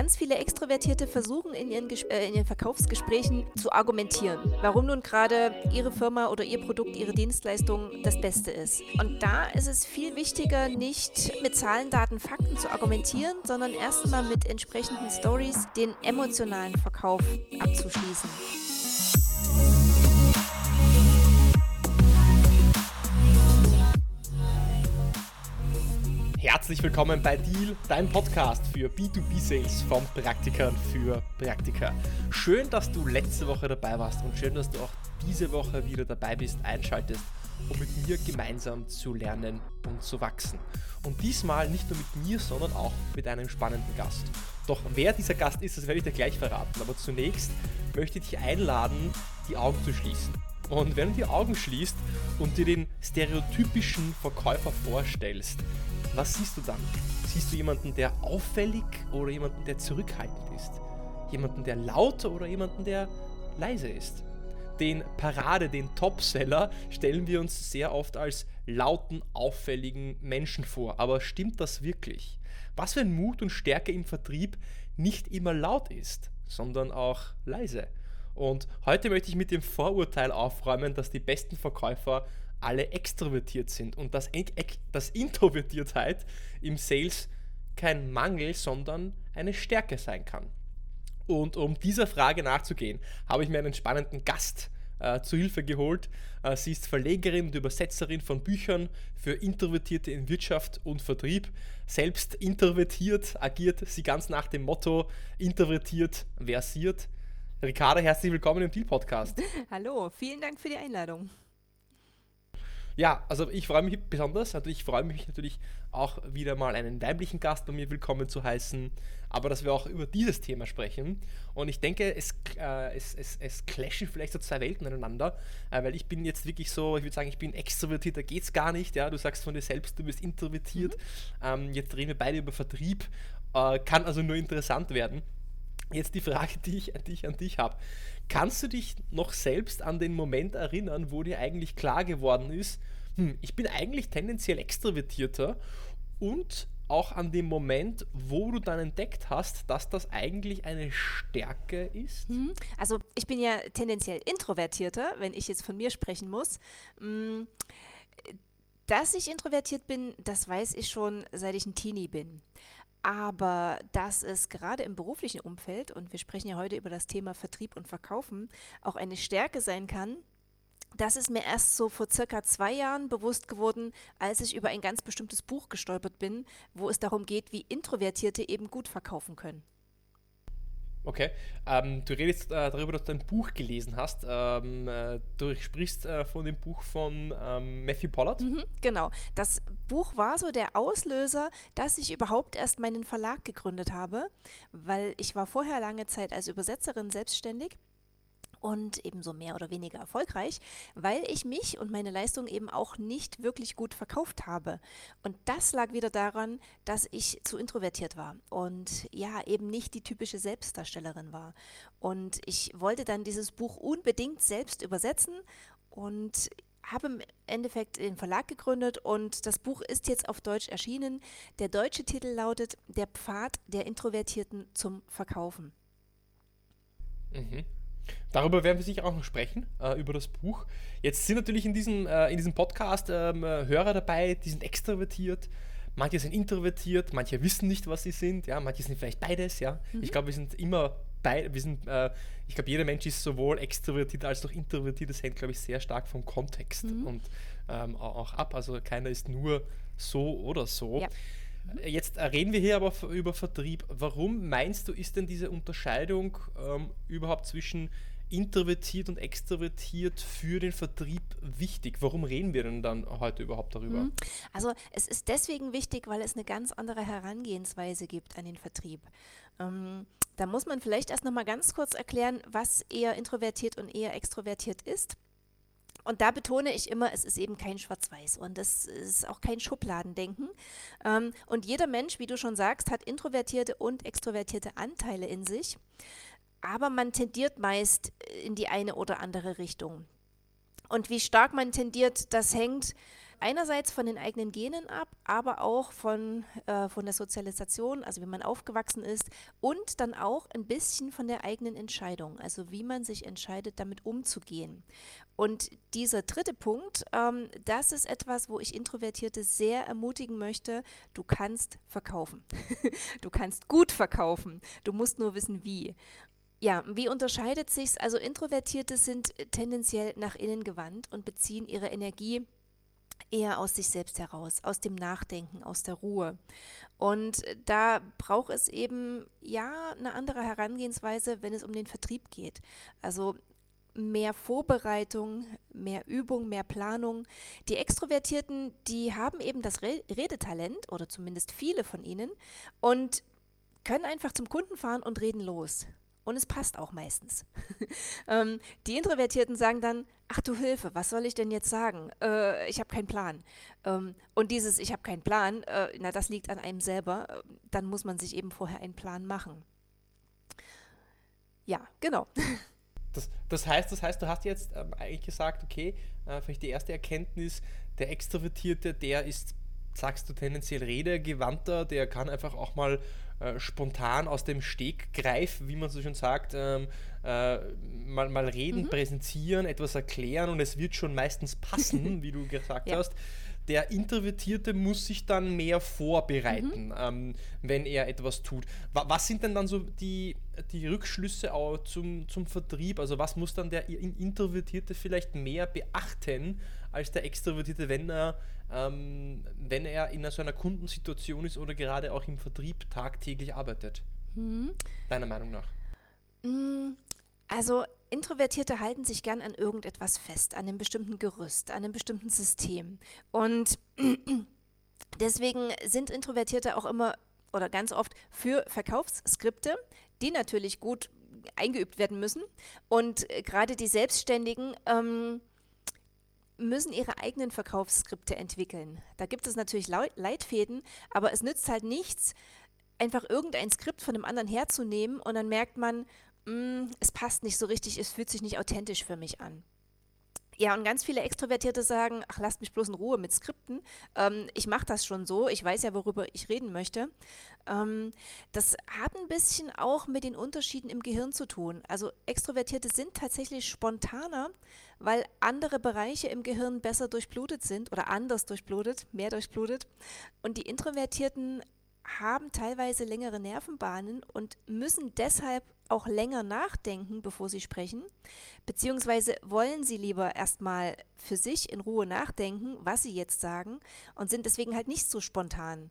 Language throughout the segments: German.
Ganz viele Extrovertierte versuchen in ihren, äh, in ihren Verkaufsgesprächen zu argumentieren, warum nun gerade ihre Firma oder ihr Produkt, ihre Dienstleistung das Beste ist. Und da ist es viel wichtiger, nicht mit Zahlen, Daten, Fakten zu argumentieren, sondern erstmal mit entsprechenden Stories den emotionalen Verkauf abzuschließen. Herzlich willkommen bei Deal, dein Podcast für B2B-Sales von Praktikern für Praktiker. Schön, dass du letzte Woche dabei warst und schön, dass du auch diese Woche wieder dabei bist, einschaltest, um mit mir gemeinsam zu lernen und zu wachsen. Und diesmal nicht nur mit mir, sondern auch mit einem spannenden Gast. Doch wer dieser Gast ist, das werde ich dir gleich verraten. Aber zunächst möchte ich dich einladen, die Augen zu schließen. Und wenn du die Augen schließt und dir den stereotypischen Verkäufer vorstellst, was siehst du dann? Siehst du jemanden, der auffällig oder jemanden, der zurückhaltend ist? Jemanden, der lauter oder jemanden, der leise ist? Den Parade, den Topseller stellen wir uns sehr oft als lauten, auffälligen Menschen vor. Aber stimmt das wirklich? Was, wenn Mut und Stärke im Vertrieb nicht immer laut ist, sondern auch leise? Und heute möchte ich mit dem Vorurteil aufräumen, dass die besten Verkäufer alle extrovertiert sind und dass, dass Introvertiertheit im Sales kein Mangel, sondern eine Stärke sein kann. Und um dieser Frage nachzugehen, habe ich mir einen spannenden Gast äh, zu Hilfe geholt. Äh, sie ist Verlegerin und Übersetzerin von Büchern für Introvertierte in Wirtschaft und Vertrieb. Selbst introvertiert agiert sie ganz nach dem Motto introvertiert versiert. Ricarda, herzlich willkommen im Deal Podcast. Hallo, vielen Dank für die Einladung. Ja, also ich freue mich besonders. Also ich freue mich natürlich auch wieder mal einen weiblichen Gast bei mir willkommen zu heißen, aber dass wir auch über dieses Thema sprechen. Und ich denke, es, äh, es, es, es clashen vielleicht so zwei Welten aneinander, äh, weil ich bin jetzt wirklich so, ich würde sagen, ich bin extrovertiert, da geht es gar nicht. Ja? Du sagst von dir selbst, du bist introvertiert. Mhm. Ähm, jetzt reden wir beide über Vertrieb, äh, kann also nur interessant werden. Jetzt die Frage, die ich, die ich an dich habe. Kannst du dich noch selbst an den Moment erinnern, wo dir eigentlich klar geworden ist, hm, ich bin eigentlich tendenziell extrovertierter und auch an dem Moment, wo du dann entdeckt hast, dass das eigentlich eine Stärke ist? Mhm. Also ich bin ja tendenziell introvertierter, wenn ich jetzt von mir sprechen muss. Hm, dass ich introvertiert bin, das weiß ich schon, seit ich ein Teenie bin. Aber dass es gerade im beruflichen Umfeld, und wir sprechen ja heute über das Thema Vertrieb und Verkaufen, auch eine Stärke sein kann, das ist mir erst so vor circa zwei Jahren bewusst geworden, als ich über ein ganz bestimmtes Buch gestolpert bin, wo es darum geht, wie Introvertierte eben gut verkaufen können. Okay, ähm, du redest äh, darüber, dass du ein Buch gelesen hast. Ähm, äh, du sprichst äh, von dem Buch von ähm, Matthew Pollard. Mhm, genau, das Buch war so der Auslöser, dass ich überhaupt erst meinen Verlag gegründet habe, weil ich war vorher lange Zeit als Übersetzerin selbstständig und ebenso mehr oder weniger erfolgreich, weil ich mich und meine Leistung eben auch nicht wirklich gut verkauft habe. Und das lag wieder daran, dass ich zu introvertiert war und ja, eben nicht die typische Selbstdarstellerin war. Und ich wollte dann dieses Buch unbedingt selbst übersetzen und habe im Endeffekt den Verlag gegründet und das Buch ist jetzt auf Deutsch erschienen. Der deutsche Titel lautet Der Pfad der Introvertierten zum Verkaufen. Mhm. Darüber werden wir sicher auch noch sprechen, äh, über das Buch. Jetzt sind natürlich in diesem, äh, in diesem Podcast ähm, Hörer dabei, die sind extrovertiert, manche sind introvertiert, manche wissen nicht, was sie sind, ja, manche sind vielleicht beides, ja. Mhm. Ich glaube, wir sind immer beide, wir sind, äh, ich glaube, jeder Mensch ist sowohl extrovertiert als auch introvertiert, das hängt, glaube ich, sehr stark vom Kontext mhm. und ähm, auch ab. Also keiner ist nur so oder so. Ja. Jetzt reden wir hier aber über Vertrieb. Warum meinst du, ist denn diese Unterscheidung ähm, überhaupt zwischen introvertiert und extrovertiert für den Vertrieb wichtig? Warum reden wir denn dann heute überhaupt darüber? Mhm. Also es ist deswegen wichtig, weil es eine ganz andere Herangehensweise gibt an den Vertrieb. Ähm, da muss man vielleicht erst noch mal ganz kurz erklären, was eher introvertiert und eher extrovertiert ist. Und da betone ich immer, es ist eben kein Schwarz-Weiß und es ist auch kein Schubladendenken. Ähm, und jeder Mensch, wie du schon sagst, hat introvertierte und extrovertierte Anteile in sich. Aber man tendiert meist in die eine oder andere Richtung. Und wie stark man tendiert, das hängt einerseits von den eigenen Genen ab, aber auch von, äh, von der Sozialisation, also wie man aufgewachsen ist und dann auch ein bisschen von der eigenen Entscheidung, also wie man sich entscheidet, damit umzugehen. Und dieser dritte Punkt, ähm, das ist etwas, wo ich Introvertierte sehr ermutigen möchte, du kannst verkaufen. du kannst gut verkaufen. Du musst nur wissen, wie. Ja, wie unterscheidet sich's? Also Introvertierte sind tendenziell nach innen gewandt und beziehen ihre Energie eher aus sich selbst heraus, aus dem Nachdenken, aus der Ruhe. Und da braucht es eben ja eine andere Herangehensweise, wenn es um den Vertrieb geht. Also mehr Vorbereitung, mehr Übung, mehr Planung. Die Extrovertierten, die haben eben das Redetalent oder zumindest viele von ihnen und können einfach zum Kunden fahren und reden los. Und es passt auch meistens. ähm, die Introvertierten sagen dann, ach du Hilfe, was soll ich denn jetzt sagen? Äh, ich habe keinen Plan. Ähm, und dieses Ich habe keinen Plan, äh, na das liegt an einem selber. Äh, dann muss man sich eben vorher einen Plan machen. Ja, genau. Das, das, heißt, das heißt, du hast jetzt ähm, eigentlich gesagt, okay, äh, vielleicht die erste Erkenntnis, der Extrovertierte, der ist, sagst du, tendenziell redegewandter, der kann einfach auch mal äh, spontan aus dem Stegreif, wie man so schon sagt, ähm, äh, mal, mal reden, mhm. präsentieren, etwas erklären und es wird schon meistens passen, wie du gesagt ja. hast. Der Introvertierte muss sich dann mehr vorbereiten, mhm. ähm, wenn er etwas tut. Was sind denn dann so die, die Rückschlüsse auch zum, zum Vertrieb? Also was muss dann der Introvertierte vielleicht mehr beachten als der Extrovertierte, wenn er ähm, wenn er in so einer Kundensituation ist oder gerade auch im Vertrieb tagtäglich arbeitet? Mhm. Deiner Meinung nach? Mm, also Introvertierte halten sich gern an irgendetwas fest, an einem bestimmten Gerüst, an einem bestimmten System. Und deswegen sind Introvertierte auch immer oder ganz oft für Verkaufsskripte, die natürlich gut eingeübt werden müssen. Und äh, gerade die Selbstständigen ähm, müssen ihre eigenen Verkaufsskripte entwickeln. Da gibt es natürlich Leitfäden, aber es nützt halt nichts, einfach irgendein Skript von dem anderen herzunehmen und dann merkt man, mh, mm, es passt nicht so richtig, es fühlt sich nicht authentisch für mich an. Ja, und ganz viele Extrovertierte sagen, ach, lasst mich bloß in Ruhe mit Skripten. Ähm, ich mache das schon so, ich weiß ja, worüber ich reden möchte. Ähm, das hat ein bisschen auch mit den Unterschieden im Gehirn zu tun. Also Extrovertierte sind tatsächlich spontaner, weil andere Bereiche im Gehirn besser durchblutet sind oder anders durchblutet, mehr durchblutet. Und die Introvertierten haben teilweise längere Nervenbahnen und müssen deshalb auch länger nachdenken, bevor sie sprechen, beziehungsweise wollen sie lieber erstmal für sich in Ruhe nachdenken, was sie jetzt sagen und sind deswegen halt nicht so spontan.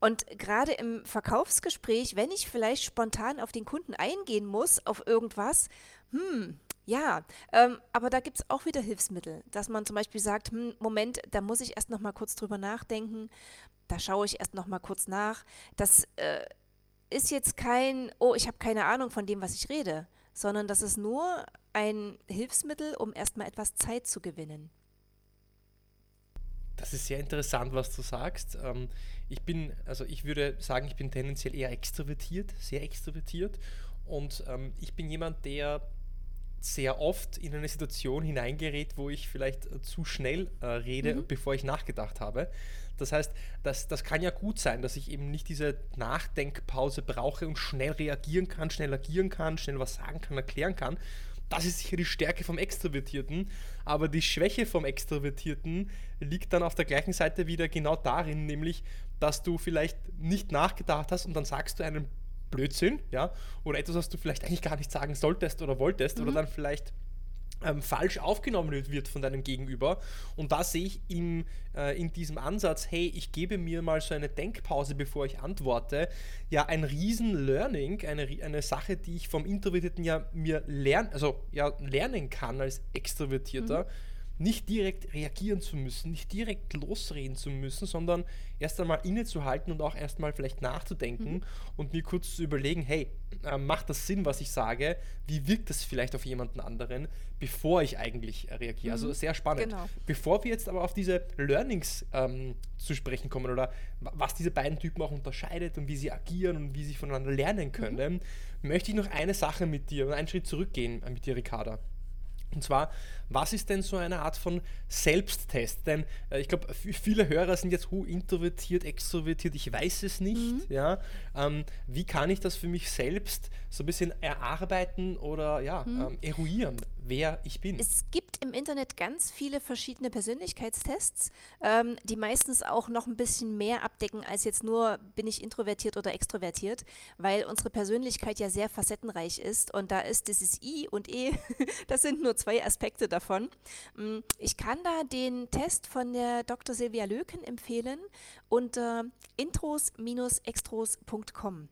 Und gerade im Verkaufsgespräch, wenn ich vielleicht spontan auf den Kunden eingehen muss, auf irgendwas, hm, ja, ähm, aber da gibt es auch wieder Hilfsmittel, dass man zum Beispiel sagt, hm, Moment, da muss ich erst noch mal kurz drüber nachdenken, da schaue ich erst noch mal kurz nach. Das äh, ist jetzt kein, oh, ich habe keine Ahnung von dem, was ich rede, sondern das ist nur ein Hilfsmittel, um erstmal etwas Zeit zu gewinnen. Das ist sehr interessant, was du sagst. Ähm, ich bin, also ich würde sagen, ich bin tendenziell eher extrovertiert, sehr extrovertiert. Und ähm, ich bin jemand, der sehr oft in eine Situation hineingerät, wo ich vielleicht zu schnell äh, rede, mhm. bevor ich nachgedacht habe. Das heißt, das, das kann ja gut sein, dass ich eben nicht diese Nachdenkpause brauche und schnell reagieren kann, schnell agieren kann, schnell was sagen kann, erklären kann. Das ist sicher die Stärke vom Extrovertierten, aber die Schwäche vom Extrovertierten liegt dann auf der gleichen Seite wieder genau darin, nämlich, dass du vielleicht nicht nachgedacht hast und dann sagst du einen Blödsinn, ja, oder etwas, was du vielleicht eigentlich gar nicht sagen solltest oder wolltest, mhm. oder dann vielleicht ähm, falsch aufgenommen wird von deinem Gegenüber. Und da sehe ich im, äh, in diesem Ansatz, hey, ich gebe mir mal so eine Denkpause, bevor ich antworte, ja ein riesen Learning, eine, eine Sache, die ich vom Introvertierten ja mir lernen, also ja lernen kann als Extrovertierter. Mhm nicht direkt reagieren zu müssen, nicht direkt losreden zu müssen, sondern erst einmal innezuhalten und auch erstmal vielleicht nachzudenken mhm. und mir kurz zu überlegen, hey, äh, macht das Sinn, was ich sage? Wie wirkt das vielleicht auf jemanden anderen, bevor ich eigentlich reagiere? Also mhm. Also sehr spannend. Genau. Bevor wir jetzt aber auf diese Learnings ähm, zu sprechen kommen oder was diese beiden Typen auch unterscheidet und wie sie agieren und wie sie voneinander lernen können, mhm. möchte ich noch eine Sache mit dir und einen Schritt zurückgehen äh, mit dir, Ricarda. Und zwar, was ist denn so eine Art von Selbsttest? Denn äh, ich glaube, viele Hörer sind jetzt, hu, introvertiert, extrovertiert, ich weiß es nicht. Mhm. Ja? Ähm, wie kann ich das für mich selbst so ein bisschen erarbeiten oder ja, mhm. ähm, eruieren? Wer ich bin. Es gibt im Internet ganz viele verschiedene Persönlichkeitstests, ähm, die meistens auch noch ein bisschen mehr abdecken als jetzt nur, bin ich introvertiert oder extrovertiert, weil unsere Persönlichkeit ja sehr facettenreich ist und da ist dieses I und E, das sind nur zwei Aspekte davon. Mm, ich kann da den Test von der Dr. Silvia Löken empfehlen unter intros-extros.com.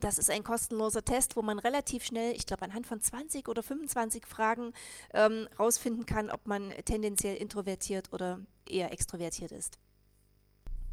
Das ist ein kostenloser Test, wo man relativ schnell, ich glaube anhand von 20 oder 25 Fragen ähm, rausfinden kann, ob man tendenziell introvertiert oder eher extrovertiert ist.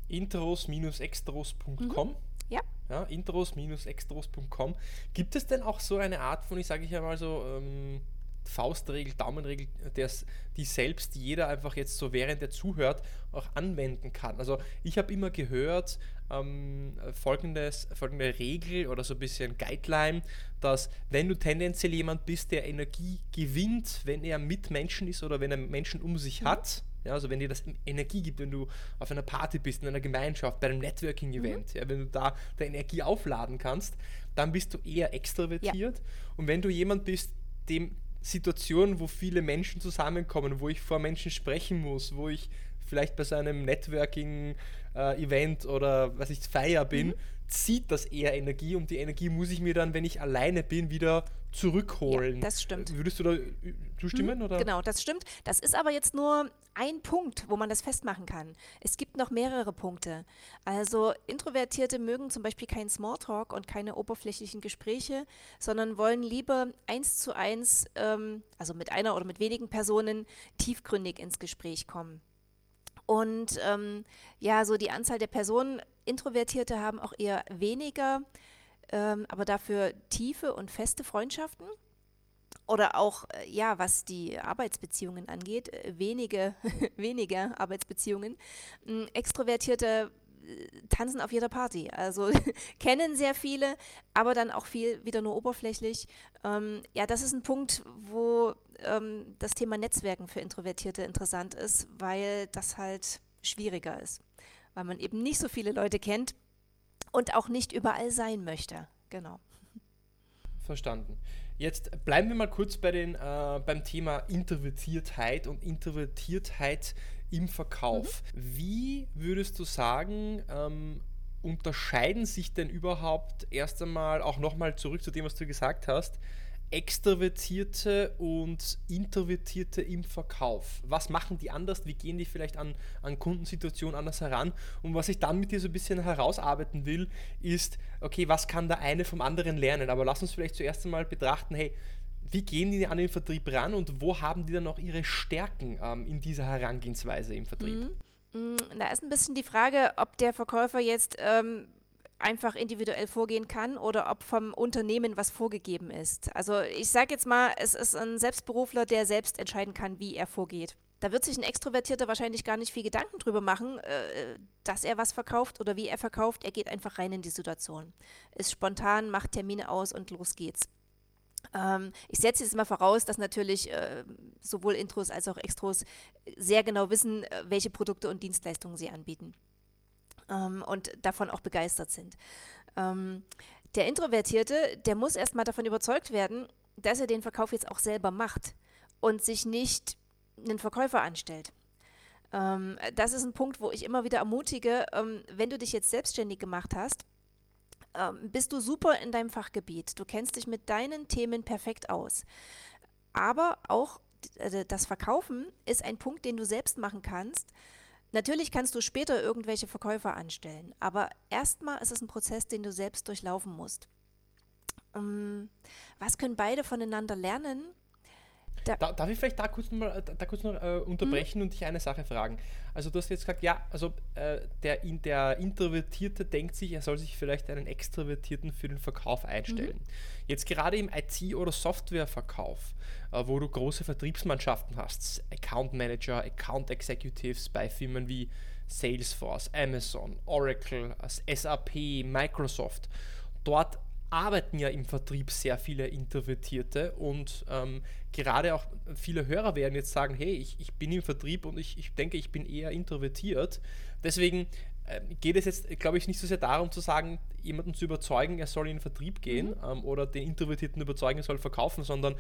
Intros-extros.com. Mhm. Ja. ja Intros-extros.com. Gibt es denn auch so eine Art von, ich sage ich einmal so, ähm, Faustregel, Daumenregel, der's, die selbst jeder einfach jetzt so während er zuhört auch anwenden kann. Also ich habe immer gehört, ähm, folgendes, folgende Regel oder so ein bisschen Guideline, dass wenn du tendenziell jemand bist, der Energie gewinnt, wenn er mit Menschen ist oder wenn er Menschen um sich mhm. hat, ja, also wenn dir das Energie gibt, wenn du auf einer Party bist, in einer Gemeinschaft, bei einem Networking-Event, mhm. ja, wenn du da deine Energie aufladen kannst, dann bist du eher extrovertiert. Ja. Und wenn du jemand bist, dem Situationen, wo viele Menschen zusammenkommen, wo ich vor Menschen sprechen muss, wo ich vielleicht bei so einem Networking-Event äh, oder was ich Feier bin, mhm. zieht das eher Energie und die Energie muss ich mir dann, wenn ich alleine bin, wieder zurückholen. Ja, das stimmt. Würdest du da zustimmen? Mhm, oder? Genau, das stimmt. Das ist aber jetzt nur ein Punkt, wo man das festmachen kann. Es gibt noch mehrere Punkte. Also Introvertierte mögen zum Beispiel keinen Smalltalk und keine oberflächlichen Gespräche, sondern wollen lieber eins zu eins, ähm, also mit einer oder mit wenigen Personen, tiefgründig ins Gespräch kommen. Und ähm, ja, so die Anzahl der Personen, Introvertierte haben auch eher weniger, ähm, aber dafür tiefe und feste Freundschaften. Oder auch, äh, ja, was die Arbeitsbeziehungen angeht, äh, wenige, weniger Arbeitsbeziehungen. Ähm, Extrovertierte äh, tanzen auf jeder Party. Also kennen sehr viele, aber dann auch viel wieder nur oberflächlich. Ähm, ja, das ist ein Punkt, wo ähm, das Thema Netzwerken für Introvertierte interessant ist, weil das halt schwieriger ist, weil man eben nicht so viele Leute kennt und auch nicht überall sein möchte. Genau. Verstanden. Jetzt bleiben wir mal kurz bei den, äh, beim Thema Introvertiertheit und Introvertiertheit im Verkauf. Mhm. Wie würdest du sagen, ähm, unterscheiden sich denn überhaupt erst einmal, auch nochmal zurück zu dem, was du gesagt hast, Extrovertierte und Introvertierte im Verkauf? Was machen die anders? Wie gehen die vielleicht an, an Kundensituationen anders heran? Und was ich dann mit dir so ein bisschen herausarbeiten will, ist, okay, was kann der eine vom anderen lernen? Aber lass uns vielleicht zuerst einmal betrachten, hey, wie gehen die an den Vertrieb ran und wo haben die dann auch ihre Stärken ähm, in dieser Herangehensweise im Vertrieb? Mhm. Mm, da ist ein bisschen die Frage, ob der Verkäufer jetzt ähm, einfach individuell vorgehen kann oder ob vom Unternehmen was vorgegeben ist. Also ich sage jetzt mal, es ist ein Selbstberufler, der selbst entscheiden kann, wie er vorgeht. Da wird sich ein Extrovertierter wahrscheinlich gar nicht viel Gedanken drüber machen, äh, dass er was verkauft oder wie er verkauft. Er geht einfach rein in die Situation. Ist spontan, macht Termine aus und los geht's. Ähm, ich setze jetzt mal voraus, dass natürlich äh, sowohl Intros als auch Extros sehr genau wissen, äh, welche Produkte und Dienstleistungen sie anbieten ähm, und davon auch begeistert sind. Ähm, der Introvertierte, der muss erstmal davon überzeugt werden, dass er den Verkauf jetzt auch selber macht und sich nicht einen Verkäufer anstellt. Ähm, das ist ein Punkt, wo ich immer wieder ermutige, ähm, wenn du dich jetzt selbstständig gemacht hast, ähm, bist du super in deinem Fachgebiet. Du kennst dich mit deinen Themen perfekt aus. Aber auch äh, das Verkaufen ist ein Punkt, den du selbst machen kannst Natürlich kannst du später irgendwelche Verkäufer anstellen, aber erstmal ist es ein Prozess, den du selbst durchlaufen musst. Um, was können beide voneinander lernen? Da darf ich vielleicht da kurz noch, mal, da kurz noch äh, unterbrechen mhm. und dich eine Sache fragen? Also du hast jetzt gesagt, ja, also äh, der, in, der Introvertierte denkt sich, er soll sich vielleicht einen Extrovertierten für den Verkauf einstellen. Mhm. Jetzt gerade im IT- oder Softwareverkauf, äh, wo du große Vertriebsmannschaften hast, Account Manager, Account Executives bei Firmen wie Salesforce, Amazon, Oracle, SAP, Microsoft, dort arbeiten ja im Vertrieb sehr viele Introvertierte und ähm, gerade auch viele Hörer werden jetzt sagen, hey, ich, ich bin im Vertrieb und ich, ich denke, ich bin eher introvertiert. Deswegen äh, geht es jetzt, glaube ich, nicht so sehr darum zu sagen, jemanden zu überzeugen, er soll in den Vertrieb gehen mhm. ähm, oder den Introvertierten überzeugen, er soll verkaufen, sondern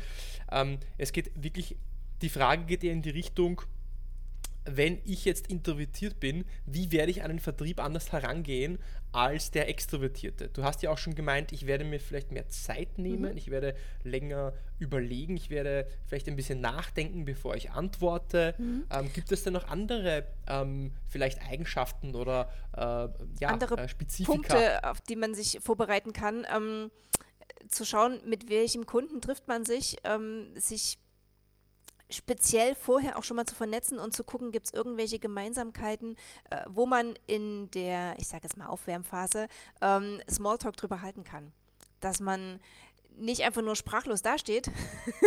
ähm, es geht wirklich, die Frage geht eher in die Richtung, wenn ich jetzt introvertiert bin, wie werde ich an den Vertrieb anders herangehen als der Extrovertierte? Du hast ja auch schon gemeint, ich werde mir vielleicht mehr Zeit nehmen, mhm. ich werde länger überlegen, ich werde vielleicht ein bisschen nachdenken, bevor ich antworte. Mhm. Ähm, gibt es denn noch andere ähm, vielleicht Eigenschaften oder äh, ja, andere äh, Spezifika? Punkte, auf die man sich vorbereiten kann? Ähm, zu schauen, mit welchem Kunden trifft man sich, ähm, sich speziell vorher auch schon mal zu vernetzen und zu gucken, gibt es irgendwelche Gemeinsamkeiten, äh, wo man in der, ich sage jetzt mal Aufwärmphase, ähm, Smalltalk drüber halten kann. Dass man nicht einfach nur sprachlos dasteht,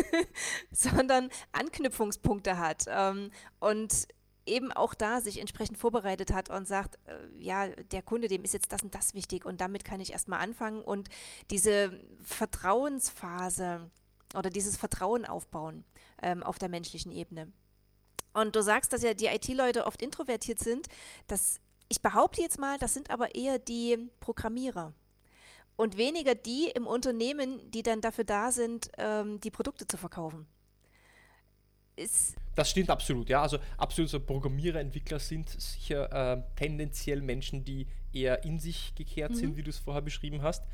sondern Anknüpfungspunkte hat ähm, und eben auch da sich entsprechend vorbereitet hat und sagt, äh, ja, der Kunde, dem ist jetzt das und das wichtig und damit kann ich erstmal anfangen und diese Vertrauensphase oder dieses Vertrauen aufbauen ähm, auf der menschlichen Ebene. Und du sagst, dass ja die IT-Leute oft introvertiert sind. Das, ich behaupte jetzt mal, das sind aber eher die Programmierer und weniger die im Unternehmen, die dann dafür da sind, ähm, die Produkte zu verkaufen. Ist das stimmt absolut, ja. Also absolut so Programmierer, Entwickler sind sicher äh, tendenziell Menschen, die eher in sich gekehrt mhm. sind, wie du es vorher beschrieben hast.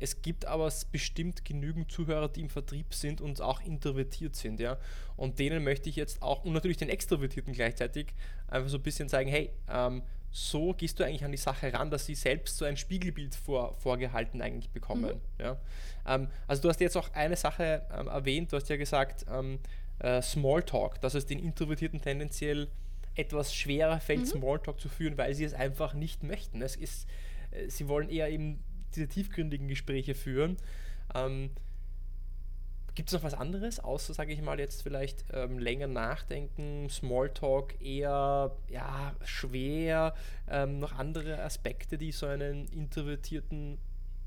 Es gibt aber bestimmt genügend Zuhörer, die im Vertrieb sind und auch introvertiert sind, ja. Und denen möchte ich jetzt auch, und natürlich den Extrovertierten gleichzeitig, einfach so ein bisschen zeigen, hey, ähm, so gehst du eigentlich an die Sache ran, dass sie selbst so ein Spiegelbild vor, vorgehalten eigentlich bekommen. Mhm. Ja? Ähm, also du hast jetzt auch eine Sache ähm, erwähnt, du hast ja gesagt, ähm, äh, Smalltalk, dass es den Introvertierten tendenziell etwas schwerer fällt, mhm. Smalltalk zu führen, weil sie es einfach nicht möchten. Es ist, äh, sie wollen eher eben diese tiefgründigen Gespräche führen. Ähm, Gibt es noch was anderes, außer, sage ich mal, jetzt vielleicht ähm, länger nachdenken, Smalltalk eher ja, schwer, ähm, noch andere Aspekte, die so einen introvertierten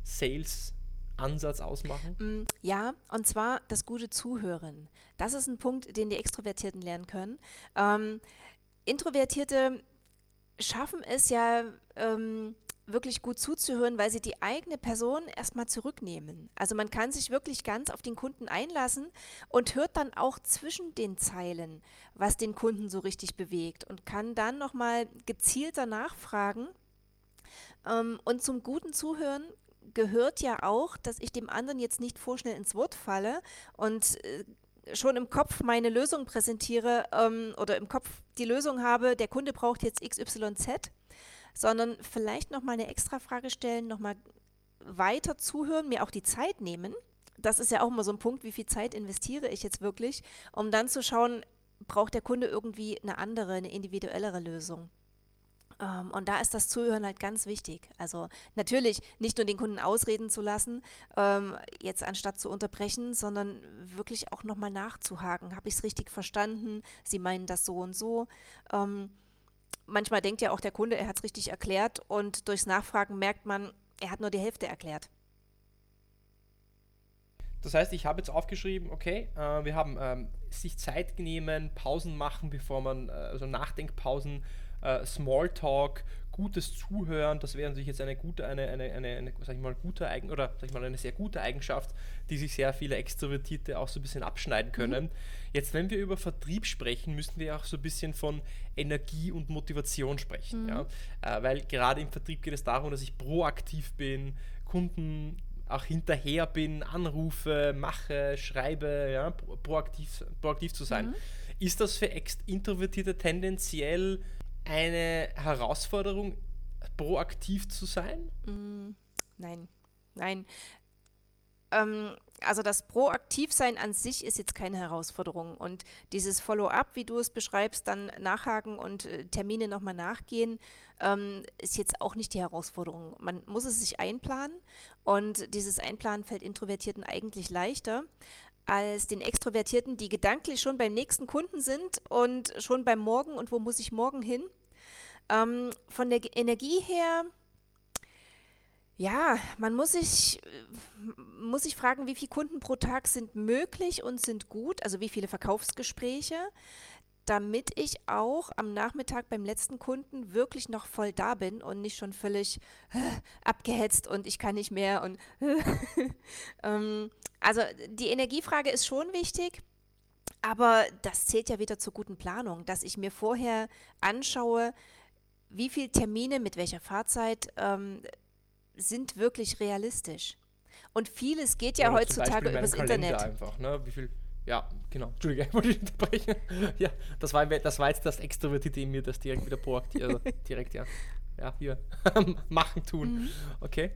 Sales-Ansatz ausmachen? Mm, ja, und zwar das gute Zuhören. Das ist ein Punkt, den die Extrovertierten lernen können. Ähm, Introvertierte schaffen es ja, ähm, wirklich gut zuzuhören, weil sie die eigene Person erstmal zurücknehmen. Also man kann sich wirklich ganz auf den Kunden einlassen und hört dann auch zwischen den Zeilen, was den Kunden so richtig bewegt und kann dann nochmal gezielter nachfragen. Ähm, und zum guten Zuhören gehört ja auch, dass ich dem anderen jetzt nicht vorschnell ins Wort falle und äh, schon im Kopf meine Lösung präsentiere ähm, oder im Kopf die Lösung habe, der Kunde braucht jetzt XYZ sondern vielleicht nochmal eine extra Frage stellen, nochmal weiter zuhören, mir auch die Zeit nehmen. Das ist ja auch immer so ein Punkt, wie viel Zeit investiere ich jetzt wirklich, um dann zu schauen, braucht der Kunde irgendwie eine andere, eine individuellere Lösung. Ähm, und da ist das Zuhören halt ganz wichtig. Also natürlich nicht nur den Kunden ausreden zu lassen, ähm, jetzt anstatt zu unterbrechen, sondern wirklich auch nochmal nachzuhaken. Habe ich es richtig verstanden? Sie meinen das so und so. Ähm, manchmal denkt ja auch der Kunde, er hat es richtig erklärt und durchs Nachfragen merkt man, er hat nur die Hälfte erklärt. Das heißt, ich habe jetzt aufgeschrieben, okay, äh, wir haben ähm, sich Zeit nehmen, Pausen machen, bevor man, äh, also Nachdenkpausen, äh, Smalltalk, gutes Zuhören, das wäre natürlich jetzt eine gute, eine, eine, eine, eine sag ich mal, gute Eigen oder sag ich mal, eine sehr gute Eigenschaft, die sich sehr viele Extrovertierte auch so ein bisschen abschneiden mhm. können. Mhm. Jetzt, wenn wir über Vertrieb sprechen, müssen wir auch so ein bisschen von Energie und Motivation sprechen. Mhm. Ja? Äh, weil gerade im Vertrieb geht es darum, dass ich proaktiv bin, Kunden auch hinterher bin, anrufe, mache, schreibe, ja, proaktiv, proaktiv zu sein. Mhm. Ist das für Introvertierte tendenziell eine Herausforderung, proaktiv zu sein? Mm, nein, nein. Ähm, also das Proaktivsein an sich ist jetzt keine Herausforderung. Und dieses Follow-up, wie du es beschreibst, dann nachhaken und äh, Termine nochmal nachgehen, ähm, ist jetzt auch nicht die Herausforderung. Man muss es sich einplanen und dieses Einplanen fällt Introvertierten eigentlich leichter als den Extrovertierten, die gedanklich schon beim nächsten Kunden sind und schon beim Morgen und wo muss ich morgen hin. Ähm, von der Energie her, Ja, man muss sich, muss sich fragen, wie viele Kunden pro Tag sind möglich und sind gut, also wie viele Verkaufsgespräche, damit ich auch am Nachmittag beim letzten Kunden wirklich noch voll da bin und nicht schon völlig äh, abgehetzt und ich kann nicht mehr. Und ähm, also die Energiefrage ist schon wichtig. Aber das zählt ja wieder zur guten Planung, dass ich mir vorher anschaue, wie viele Termine mit welcher Fahrzeit ähm, sind wirklich realistisch. Und vieles geht ja, ja heutzutage übers Internet. Einfach, ne? Wie viel ja, genau. Entschuldige, ich wollte dich unterbrechen. Ja, das war, das war jetzt das Extrovertierte in mir, das direkt wieder proaktiv, also direkt, ja. Ja, hier, machen, tun. Mhm. Okay.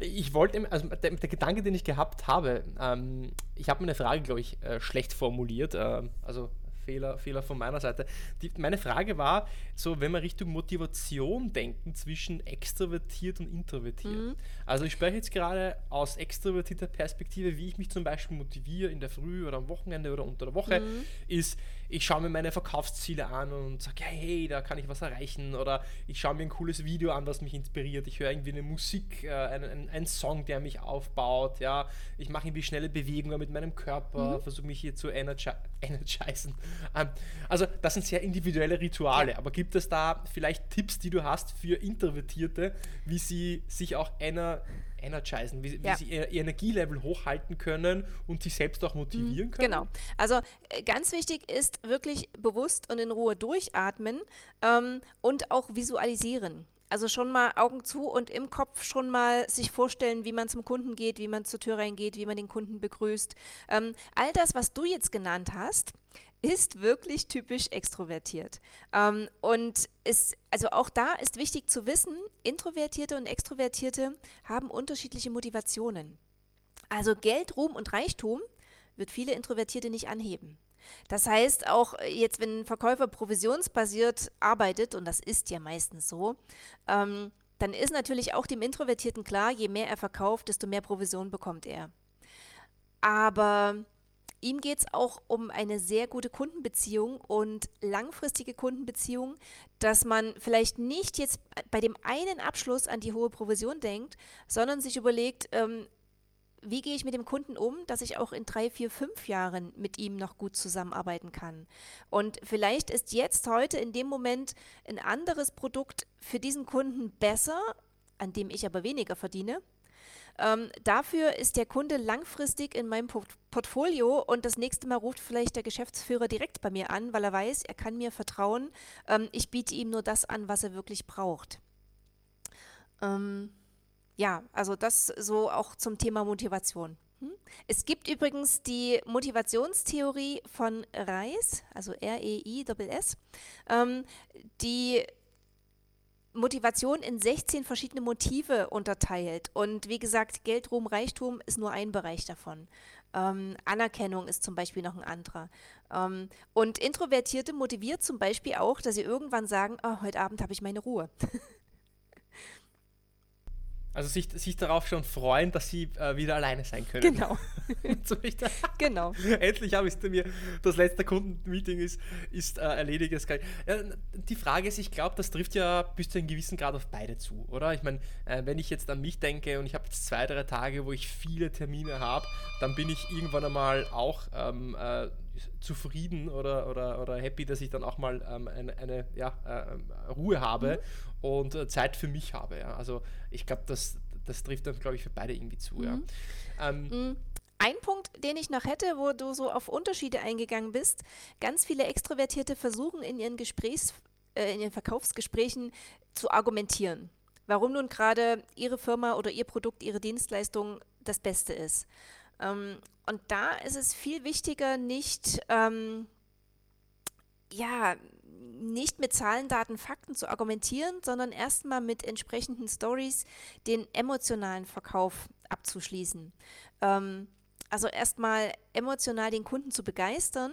Ich wollte, also der, der, Gedanke, den ich gehabt habe, ähm, ich habe meine Frage, glaube ich, äh, schlecht formuliert. Äh, also Fehler, Fehler von meiner Seite. Die, meine Frage war, so wenn wir Richtung Motivation denken zwischen extrovertiert und introvertiert. Mhm. Also ich spreche jetzt gerade aus extrovertierter Perspektive, wie ich mich zum Beispiel motiviere in der Früh oder am Wochenende oder unter der Woche, mhm. ist, ich schaue mir meine Verkaufsziele an und sage, hey, da kann ich was erreichen. Oder ich schaue mir ein cooles Video an, was mich inspiriert. Ich höre irgendwie eine Musik, äh, einen, einen, Song, der mich aufbaut. Ja, ich mache irgendwie schnelle Bewegungen mit meinem Körper, mhm. versuche mich hier zu energi energisen. Ähm, also das sind sehr individuelle Rituale. Aber gibt es da vielleicht Tipps, die du hast für Introvertierte, wie sie sich auch einer energisen, wie, ja. wie sie ihr, ihr, Energielevel hochhalten können und sich selbst auch motivieren mhm, können. Genau. Also äh, ganz wichtig ist wirklich bewusst und in Ruhe durchatmen ähm, und auch visualisieren. Also schon mal Augen zu und im Kopf schon mal sich vorstellen, wie man zum Kunden geht, wie man zur Tür reingeht, wie man den Kunden begrüßt. Ähm, all das, was du jetzt genannt hast, ist wirklich typisch extrovertiert. Ähm, und ist, also auch da ist wichtig zu wissen, Introvertierte und Extrovertierte haben unterschiedliche Motivationen. Also Geld, Ruhm und Reichtum wird viele Introvertierte nicht anheben. Das heißt, auch jetzt, wenn ein Verkäufer provisionsbasiert arbeitet, und das ist ja meistens so, ähm, dann ist natürlich auch dem Introvertierten klar, je mehr er verkauft, desto mehr Provision bekommt er. Aber Ihm geht es auch um eine sehr gute Kundenbeziehung und langfristige Kundenbeziehung, dass man vielleicht nicht jetzt bei dem einen Abschluss an die hohe Provision denkt, sondern sich überlegt, ähm, wie gehe ich mit dem Kunden um, dass ich auch in drei, vier, fünf Jahren mit ihm noch gut zusammenarbeiten kann. Und vielleicht ist jetzt heute in dem Moment ein anderes Produkt für diesen Kunden besser, an dem ich aber weniger verdiene ähm, dafür ist der Kunde langfristig in meinem Port Portfolio und das nächste Mal ruft vielleicht der Geschäftsführer direkt bei mir an, weil er weiß, er kann mir vertrauen. Ähm, ich biete ihm nur das an, was er wirklich braucht. Ähm, ja, also das so auch zum Thema Motivation. Hm? Es gibt übrigens die Motivationstheorie von Reis, also R-E-I-S-S, ähm, die Motivation in 16 verschiedene Motive unterteilt. Und wie gesagt, Geld, Ruhm, Reichtum ist nur ein Bereich davon. Ähm, Anerkennung ist zum Beispiel noch ein anderer. Ähm, und Introvertierte motiviert zum Beispiel auch, dass sie irgendwann sagen, oh, heute Abend habe ich meine Ruhe. Also sich, sich darauf schon freuen, dass sie äh, wieder alleine sein können. Genau. genau. Endlich habe ich es mir, das letzte Kundenmeeting ist, ist äh, erledigt. Ja, die Frage ist, ich glaube, das trifft ja bis zu einem gewissen Grad auf beide zu, oder? Ich meine, äh, wenn ich jetzt an mich denke und ich habe jetzt zwei, drei Tage, wo ich viele Termine habe, dann bin ich irgendwann einmal auch ähm, äh, zufrieden oder, oder, oder happy, dass ich dann auch mal ähm, eine, eine ja, äh, Ruhe habe mhm. und äh, Zeit für mich habe. Ja. Also ich glaube, das, das trifft dann, glaube ich, für beide irgendwie zu. Mhm. Ja. Ähm, mhm. Ein Punkt, den ich noch hätte, wo du so auf Unterschiede eingegangen bist, ganz viele Extrovertierte versuchen in ihren Gesprächs, äh, in ihren Verkaufsgesprächen zu argumentieren, warum nun gerade ihre Firma oder ihr Produkt, ihre Dienstleistung das Beste ist. Ähm, und da ist es viel wichtiger, nicht, ähm, ja, nicht mit Zahlen, Daten, Fakten zu argumentieren, sondern erstmal mit entsprechenden Stories den emotionalen Verkauf abzuschließen. Ähm, also erstmal emotional den Kunden zu begeistern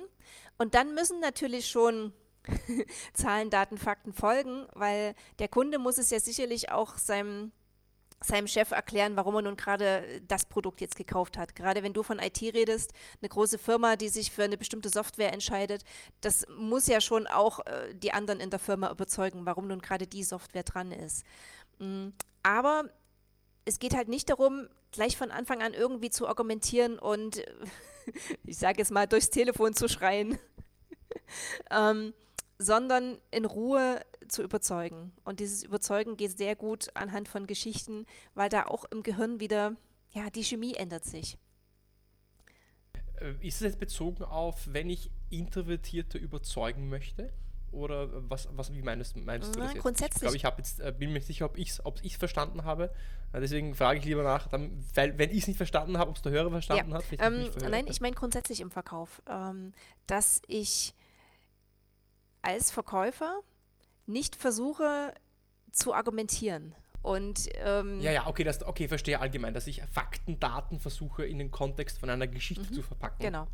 und dann müssen natürlich schon Zahlen, Daten, Fakten folgen, weil der Kunde muss es ja sicherlich auch seinem seinem Chef erklären, warum er nun gerade das Produkt jetzt gekauft hat. Gerade wenn du von IT redest, eine große Firma, die sich für eine bestimmte Software entscheidet, das muss ja schon auch äh, die anderen in der Firma überzeugen, warum nun gerade die Software dran ist. Mhm. Aber es geht halt nicht darum, gleich von Anfang an irgendwie zu argumentieren und ich sage jetzt mal durchs Telefon zu schreien, ähm, sondern in Ruhe zu überzeugen. Und dieses Überzeugen geht sehr gut anhand von Geschichten, weil da auch im Gehirn wieder, ja, die Chemie ändert sich. Äh, ist es jetzt bezogen auf, wenn ich Introvertierte überzeugen möchte? Oder was, was wie meinst, meinst du das jetzt? Grundsätzlich. Ich glaube, ich jetzt, äh, bin mir nicht sicher, ob ich es ob verstanden habe. Deswegen frage ich lieber nach, dann, weil wenn ich es nicht verstanden habe, ob es der Hörer verstanden ja. hat. Ähm, nein, ich meine grundsätzlich im Verkauf, ähm, dass ich als Verkäufer nicht versuche zu argumentieren. Und, ähm, ja, ja, okay, das, okay, verstehe allgemein, dass ich Fakten, Daten versuche in den Kontext von einer Geschichte mhm, zu verpacken. Genau.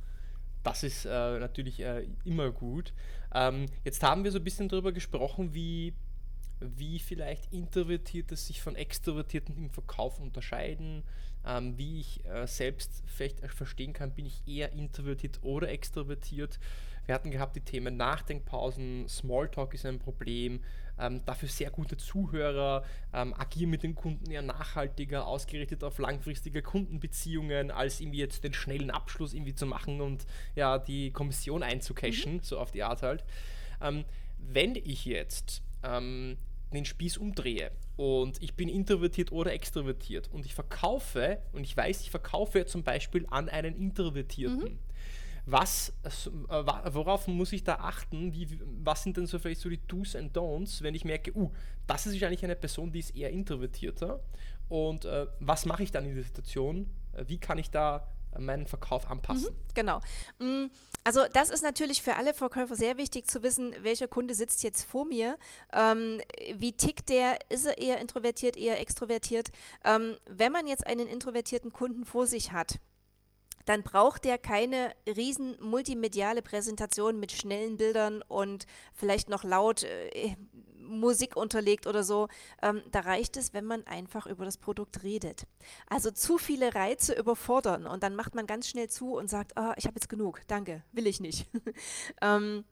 Das ist äh, natürlich äh, immer gut. Ähm, jetzt haben wir so ein bisschen darüber gesprochen, wie, wie vielleicht Introvertierte sich von Extrovertierten im Verkauf unterscheiden, ähm, wie ich äh, selbst vielleicht verstehen kann, bin ich eher introvertiert oder extrovertiert. Wir hatten gehabt die Themen Nachdenkpausen, Smalltalk ist ein Problem, ähm, dafür sehr gute Zuhörer, ähm, agieren mit den Kunden eher nachhaltiger, ausgerichtet auf langfristige Kundenbeziehungen, als irgendwie jetzt den schnellen Abschluss irgendwie zu machen und ja, die Kommission einzucashen, mhm. so auf die Art halt. Ähm, wenn ich jetzt ähm, den Spieß umdrehe und ich bin introvertiert oder extrovertiert und ich verkaufe und ich weiß, ich verkaufe zum Beispiel an einen Introvertierten. Mhm was, äh, worauf muss ich da achten? Wie, was sind denn so vielleicht so die Do's and Don'ts, wenn ich merke, uh, das ist wahrscheinlich eine Person, die ist eher introvertierter und äh, was mache ich dann in der Situation? Äh, wie kann ich da meinen Verkauf anpassen? Mhm, genau. Mm, also das ist natürlich für alle Verkäufer sehr wichtig zu wissen, welcher Kunde sitzt jetzt vor mir, ähm, wie tickt der, ist er eher introvertiert, eher extrovertiert. Ähm, wenn man jetzt einen introvertierten Kunden vor sich hat, dann braucht der keine riesen multimediale Präsentation mit schnellen Bildern und vielleicht noch laut äh, Musik unterlegt oder so. Ähm, da reicht es, wenn man einfach über das Produkt redet. Also zu viele Reize überfordern und dann macht man ganz schnell zu und sagt, oh, ich habe jetzt genug, danke, will ich nicht. ähm,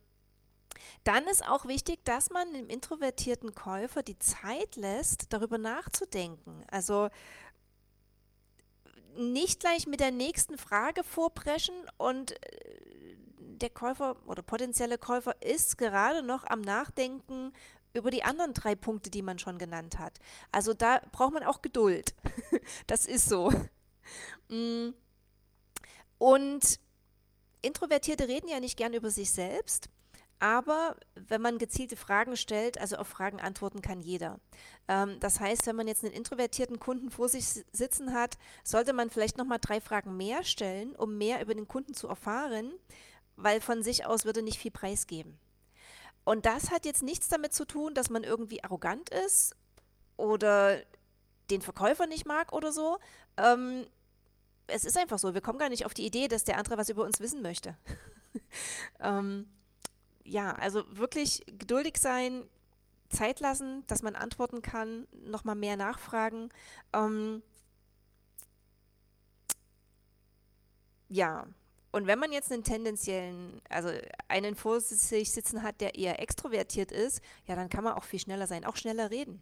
dann ist auch wichtig, dass man dem introvertierten Käufer die Zeit lässt, darüber nachzudenken. Also nicht gleich mit der nächsten Frage vorpreschen und äh, der Käufer oder potenzielle Käufer ist gerade noch am Nachdenken über die anderen drei Punkte, die man schon genannt hat. Also da braucht man auch Geduld. das ist so. Mm. Und Introvertierte reden ja nicht gern über sich selbst. Aber wenn man gezielte Fragen stellt, also auf Fragen antworten kann jeder. Ähm, das heißt, wenn man jetzt einen introvertierten Kunden vor sich sitzen hat, sollte man vielleicht nochmal drei Fragen mehr stellen, um mehr über den Kunden zu erfahren, weil von sich aus würde nicht viel preisgeben. Und das hat jetzt nichts damit zu tun, dass man irgendwie arrogant ist oder den Verkäufer nicht mag oder so. Ähm, es ist einfach so, wir kommen gar nicht auf die Idee, dass der andere was über uns wissen möchte. ähm, ja, also wirklich geduldig sein, Zeit lassen, dass man antworten kann, nochmal mehr nachfragen. Ähm, ja, und wenn man jetzt einen tendenziellen, also einen vor sich sitzen hat, der eher extrovertiert ist, ja, dann kann man auch viel schneller sein, auch schneller reden.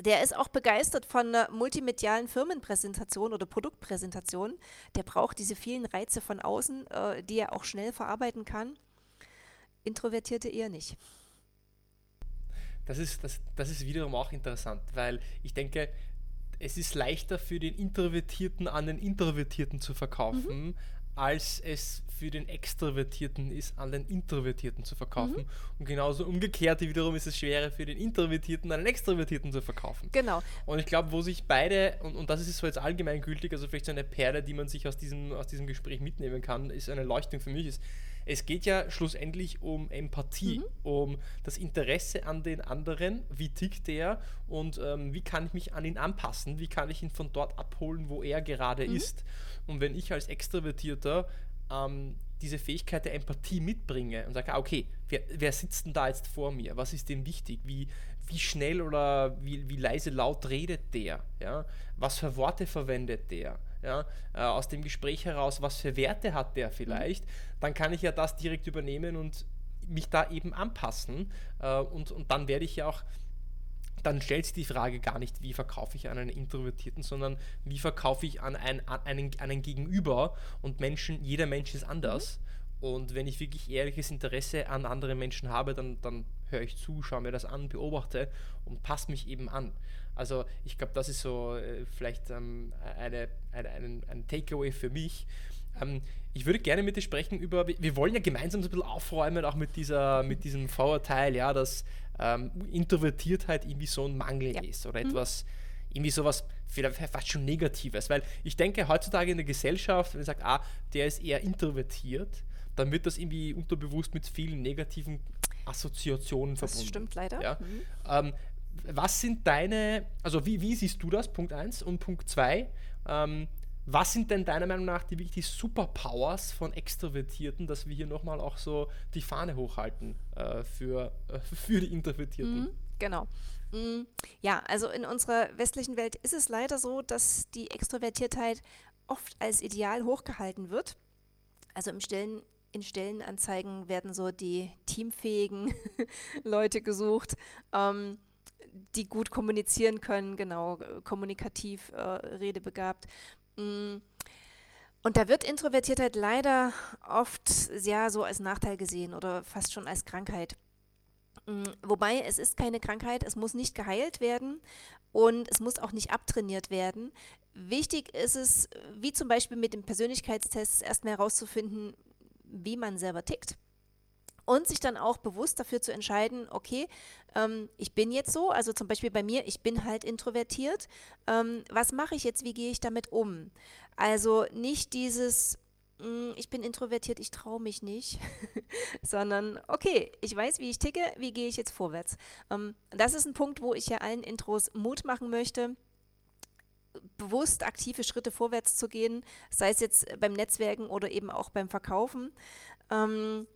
Der ist auch begeistert von einer multimedialen Firmenpräsentation oder Produktpräsentation. Der braucht diese vielen Reize von außen, äh, die er auch schnell verarbeiten kann. Introvertierte eher nicht. Das ist, das, das ist wiederum auch interessant, weil ich denke, es ist leichter für den Introvertierten an den Introvertierten zu verkaufen, mhm. als es für den Extrovertierten ist, an den Introvertierten zu verkaufen. Mhm. Und genauso umgekehrt wiederum ist es schwerer für den Introvertierten, an den Extrovertierten zu verkaufen. Genau. Und ich glaube, wo sich beide, und, und das ist so jetzt allgemeingültig, also vielleicht so eine Perle, die man sich aus diesem, aus diesem Gespräch mitnehmen kann, ist eine Leuchtung für mich, ist, es geht ja schlussendlich um Empathie, mhm. um das Interesse an den anderen, wie tickt der und ähm, wie kann ich mich an ihn anpassen, wie kann ich ihn von dort abholen, wo er gerade mhm. ist. Und wenn ich als Extrovertierter ähm, diese Fähigkeit der Empathie mitbringe und sage, okay, wer, wer sitzt denn da jetzt vor mir? Was ist dem wichtig? Wie, wie schnell oder wie, wie leise laut redet der? Ja? Was für Worte verwendet der? Ja, äh, aus dem Gespräch heraus, was für Werte hat der vielleicht, mhm. dann kann ich ja das direkt übernehmen und mich da eben anpassen äh, und, und dann werde ich ja auch dann stellt sich die Frage gar nicht, wie verkaufe ich an einen Introvertierten, sondern wie verkaufe ich an, ein, an einen, einen Gegenüber und Menschen, jeder Mensch ist anders. Mhm. Und wenn ich wirklich ehrliches Interesse an anderen Menschen habe, dann, dann höre ich zu, schaue mir das an, beobachte und passe mich eben an. Also ich glaube, das ist so äh, vielleicht ähm, eine, eine, ein, ein Takeaway für mich. Ähm, ich würde gerne mit dir sprechen über, wir wollen ja gemeinsam so ein bisschen aufräumen, auch mit, dieser, mit diesem Vorurteil, ja, dass ähm, Introvertiertheit irgendwie so ein Mangel ja. ist oder mhm. etwas, irgendwie sowas vielleicht fast schon Negatives. Weil ich denke, heutzutage in der Gesellschaft, wenn man sagt, ah, der ist eher introvertiert, dann wird das irgendwie unterbewusst mit vielen negativen Assoziationen verbunden. Das stimmt leider. Ja? Mhm. Ähm, was sind deine, also wie, wie siehst du das, Punkt 1 und Punkt 2, ähm, was sind denn deiner Meinung nach die wirklich Superpowers von Extrovertierten, dass wir hier nochmal auch so die Fahne hochhalten äh, für, äh, für die Introvertierten? Mhm, genau. Mhm. Ja, also in unserer westlichen Welt ist es leider so, dass die Extrovertiertheit oft als Ideal hochgehalten wird. Also im stillen in Stellenanzeigen werden so die teamfähigen Leute gesucht, ähm, die gut kommunizieren können, genau, kommunikativ, äh, redebegabt. Mm. Und da wird Introvertiertheit leider oft sehr so als Nachteil gesehen oder fast schon als Krankheit. Mm. Wobei es ist keine Krankheit, es muss nicht geheilt werden und es muss auch nicht abtrainiert werden. Wichtig ist es, wie zum Beispiel mit dem Persönlichkeitstest, erstmal herauszufinden, wie man selber tickt. Und sich dann auch bewusst dafür zu entscheiden, okay, ähm, ich bin jetzt so, also zum Beispiel bei mir, ich bin halt introvertiert. Ähm, was mache ich jetzt, wie gehe ich damit um? Also nicht dieses, hm, ich bin introvertiert, ich traue mich nicht, sondern okay, ich weiß, wie ich ticke, wie gehe ich jetzt vorwärts. Ähm, das ist ein Punkt, wo ich ja allen Intros Mut machen möchte bewusst aktive Schritte vorwärts zu gehen, sei es jetzt beim Netzwerken oder eben auch beim Verkaufen. Ähm,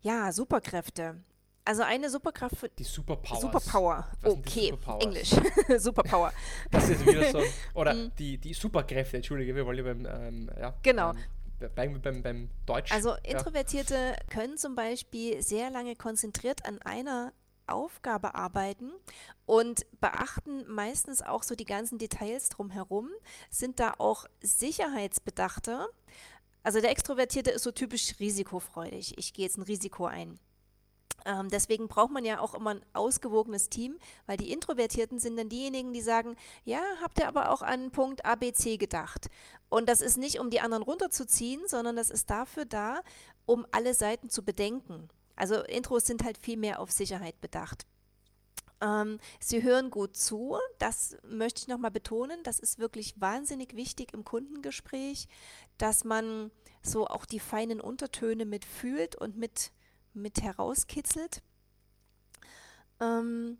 ja, Superkräfte. Also eine Superkraft für die Superpower. Superpower. Okay, Englisch. Superpower. Das ist wieder so. Oder mm. die, die Superkräfte, entschuldige, wir wollen ja beim, ähm, ja, genau. Ähm, beim, beim, beim Deutsch. Also Introvertierte ja. können zum Beispiel sehr lange konzentriert an einer Aufgabe arbeiten und beachten meistens auch so die ganzen Details drumherum, sind da auch sicherheitsbedachter. Also der Extrovertierte ist so typisch risikofreudig. Ich gehe jetzt ein Risiko ein. Ähm, deswegen braucht man ja auch immer ein ausgewogenes Team, weil die Introvertierten sind dann diejenigen, die sagen, ja, habt ihr aber auch an Punkt ABC gedacht. Und das ist nicht, um die anderen runterzuziehen, sondern das ist dafür da, um alle Seiten zu bedenken. Also Intros sind halt viel mehr auf Sicherheit bedacht. Ähm, sie hören gut zu, das möchte ich nochmal betonen. Das ist wirklich wahnsinnig wichtig im Kundengespräch, dass man so auch die feinen Untertöne mitfühlt und mit, mit herauskitzelt. Ähm,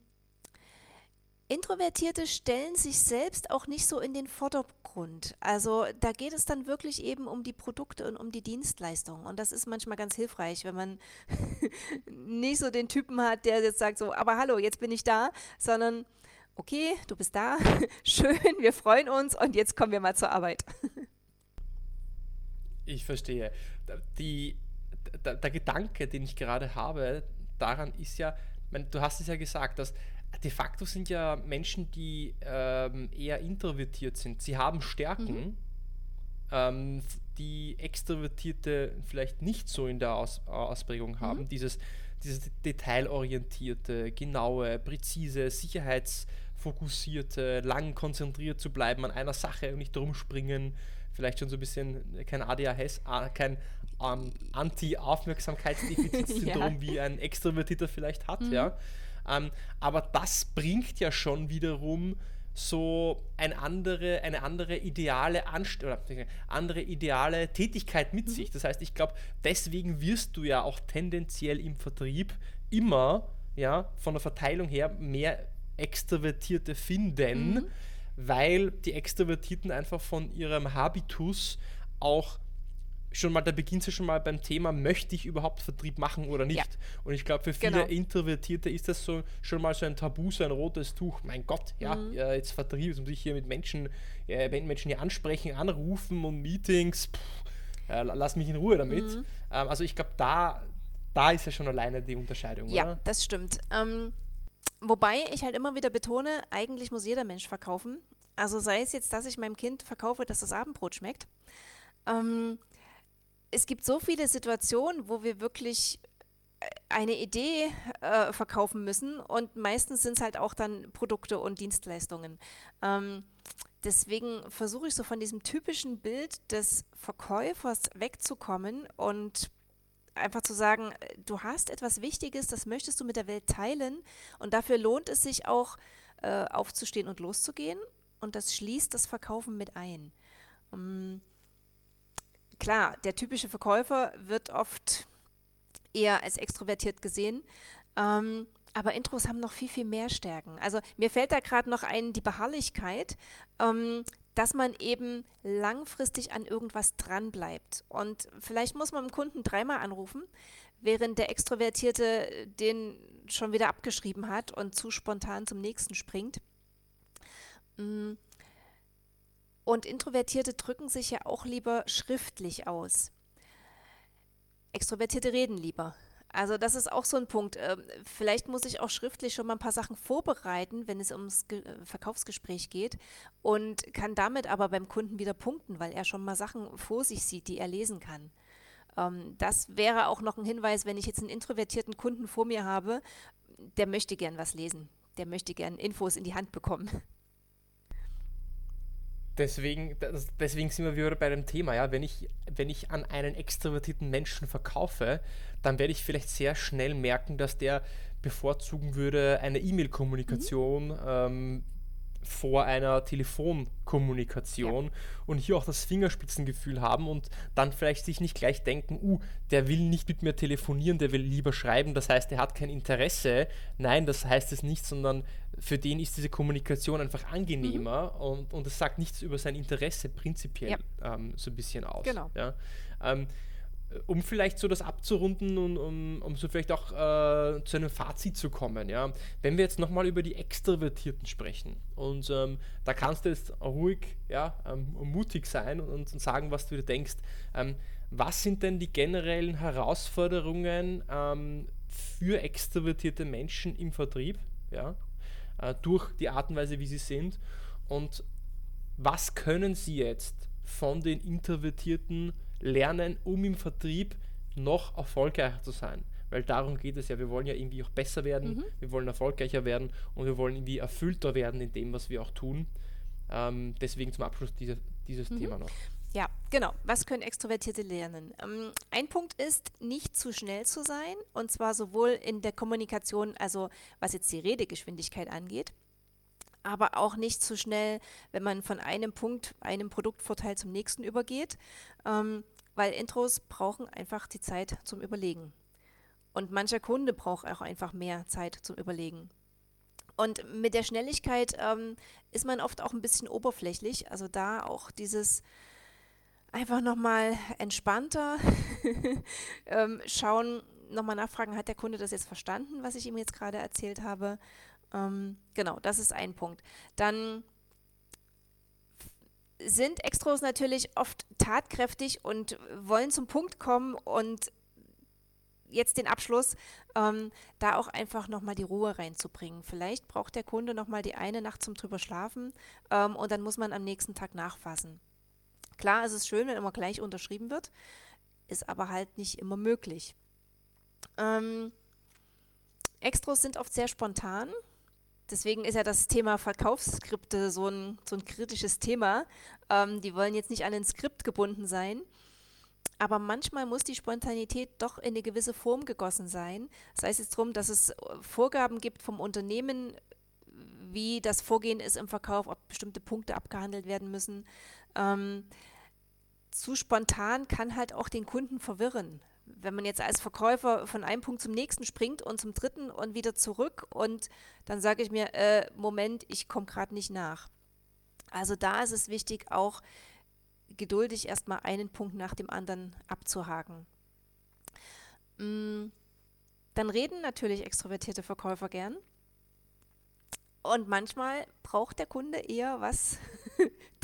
Introvertierte stellen sich selbst auch nicht so in den Vordergrund. Also da geht es dann wirklich eben um die Produkte und um die Dienstleistungen. Und das ist manchmal ganz hilfreich, wenn man nicht so den Typen hat, der jetzt sagt so, aber hallo, jetzt bin ich da, sondern okay, du bist da, schön, wir freuen uns und jetzt kommen wir mal zur Arbeit. ich verstehe. Die, der, der Gedanke, den ich gerade habe, daran ist ja, du hast es ja gesagt, dass de facto sind ja Menschen, die ähm, eher introvertiert sind. Sie haben Stärken, mhm. ähm, die Extrovertierte vielleicht nicht so in der Aus Ausprägung mhm. haben. Mhm. Dieses, dieses detailorientierte, genaue, präzise, sicherheitsfokussierte, lang konzentriert zu bleiben an einer Sache und nicht drum springen. Vielleicht schon so ein bisschen kein ADHS, kein ähm, Anti-Aufmerksamkeitsdefizitsyndrom ja. wie ein Extrovertierter vielleicht hat, mhm. ja ähm, aber das bringt ja schon wiederum so ein andere, eine andere ideale Anst oder andere ideale Tätigkeit mit mhm. sich. Das heißt, ich glaube, deswegen wirst du ja auch tendenziell im Vertrieb immer ja, von der Verteilung her mehr Extrovertierte finden, mhm. weil die Extrovertierten einfach von ihrem Habitus auch schon mal, da beginnt es ja schon mal beim Thema, möchte ich überhaupt Vertrieb machen oder nicht? Ja. Und ich glaube, für viele genau. Introvertierte ist das so schon mal so ein Tabu, so ein rotes Tuch. Mein Gott, ja, mhm. ja jetzt Vertrieb, jetzt muss ich hier mit Menschen, ja, Menschen hier ansprechen, anrufen und Meetings, pff, äh, lass mich in Ruhe damit. Mhm. Ähm, also ich glaube, da, da ist ja schon alleine die Unterscheidung. Ja, oder? das stimmt. Ähm, wobei ich halt immer wieder betone, eigentlich muss jeder Mensch verkaufen. Also sei es jetzt, dass ich meinem Kind verkaufe, dass das Abendbrot schmeckt. Ähm, es gibt so viele Situationen, wo wir wirklich äh, eine Idee äh, verkaufen müssen und meistens sind es halt auch dann Produkte und Dienstleistungen. Ähm, deswegen versuche ich so von diesem typischen Bild des Verkäufers wegzukommen und einfach zu sagen, du hast etwas Wichtiges, das möchtest du mit der Welt teilen und dafür lohnt es sich auch äh, aufzustehen und loszugehen und das schließt das Verkaufen mit ein. Um, ähm, klar, der typische Verkäufer wird oft eher als extrovertiert gesehen. Ähm, aber Intros haben noch viel, viel mehr Stärken. Also mir fällt da gerade noch ein, die Beharrlichkeit, ähm, dass man eben langfristig an irgendwas dranbleibt. Und vielleicht muss man dem Kunden dreimal anrufen, während der Extrovertierte den schon wieder abgeschrieben hat und zu spontan zum nächsten springt. Mm. Und Introvertierte drücken sich ja auch lieber schriftlich aus. Extrovertierte reden lieber. Also das ist auch so ein Punkt. Ähm, vielleicht muss ich auch schriftlich schon mal ein paar Sachen vorbereiten, wenn es ums äh, Verkaufsgespräch geht und kann damit aber beim Kunden wieder punkten, weil er schon mal Sachen vor sich sieht, die er lesen kann. Ähm, das wäre auch noch ein Hinweis, wenn ich jetzt einen introvertierten Kunden vor mir habe, der möchte gern was lesen, der möchte gern Infos in die Hand bekommen. Deswegen, das, deswegen sind wir wieder bei dem Thema, ja. Wenn ich, wenn ich an einen extrovertierten Menschen verkaufe, dann werde ich vielleicht sehr schnell merken, dass der bevorzugen würde eine E-Mail-Kommunikation, mhm. ähm, vor einer Telefonkommunikation ja. und hier auch das Fingerspitzengefühl haben und dann vielleicht sich nicht gleich denken, uh, der will nicht mit mir telefonieren, der will lieber schreiben, das heißt, er hat kein Interesse. Nein, das heißt es nicht, sondern für den ist diese Kommunikation einfach angenehmer mhm. und, und es sagt nichts über sein Interesse prinzipiell ja. ähm, so ein bisschen aus. Genau. Ja? Ähm, um vielleicht so das abzurunden und um, um so vielleicht auch äh, zu einem Fazit zu kommen, ja, wenn wir jetzt nochmal über die Extrovertierten sprechen und ähm, da kannst du jetzt ruhig, ja, ähm, mutig sein und, und, sagen, was du dir denkst. Ähm, was sind denn die generellen Herausforderungen ähm, für extrovertierte Menschen im Vertrieb, ja, äh, durch die Art und Weise, wie sie sind und was können sie jetzt von den Introvertierten lernen, um im Vertrieb noch erfolgreicher zu sein. Weil darum geht es ja. Wir wollen ja irgendwie auch besser werden, mhm. wir wollen erfolgreicher werden und wir wollen irgendwie erfüllter werden in dem, was wir auch tun. Ähm, deswegen zum Abschluss diese, dieses mhm. Thema noch. Ja, genau. Was können Extrovertierte lernen? Ähm, ein Punkt ist, nicht zu schnell zu sein, und zwar sowohl in der Kommunikation, also was jetzt die Redegeschwindigkeit angeht, aber auch nicht zu schnell, wenn man von einem Punkt, einem Produktvorteil zum nächsten übergeht, ähm, weil Intros brauchen einfach die Zeit zum Überlegen. Und mancher Kunde braucht auch einfach mehr Zeit zum Überlegen. Und mit der Schnelligkeit ähm, ist man oft auch ein bisschen oberflächlich. Also da auch dieses einfach nochmal entspannter ähm, schauen, nochmal nachfragen, hat der Kunde das jetzt verstanden, was ich ihm jetzt gerade erzählt habe? Ähm, genau, das ist ein Punkt. Dann sind Extros natürlich oft tatkräftig und wollen zum Punkt kommen und jetzt den Abschluss, ähm, da auch einfach nochmal die Ruhe reinzubringen. Vielleicht braucht der Kunde nochmal die eine Nacht zum drüber schlafen ähm, und dann muss man am nächsten Tag nachfassen. Klar, es ist schön, wenn immer gleich unterschrieben wird, ist aber halt nicht immer möglich. Ähm, Extros sind oft sehr spontan Deswegen ist ja das Thema Verkaufsskripte so ein, so ein kritisches Thema. Ähm, die wollen jetzt nicht an ein Skript gebunden sein. Aber manchmal muss die Spontanität doch in eine gewisse Form gegossen sein. Sei es jetzt darum, dass es Vorgaben gibt vom Unternehmen, wie das Vorgehen ist im Verkauf, ob bestimmte Punkte abgehandelt werden müssen. Ähm, zu spontan kann halt auch den Kunden verwirren wenn man jetzt als Verkäufer von einem Punkt zum nächsten springt und zum dritten und wieder zurück und dann sage ich mir, äh, Moment, ich komme gerade nicht nach. Also da ist es wichtig, auch geduldig erstmal einen Punkt nach dem anderen abzuhaken. Mm, dann reden natürlich extrovertierte Verkäufer gern. Und manchmal braucht der Kunde eher was,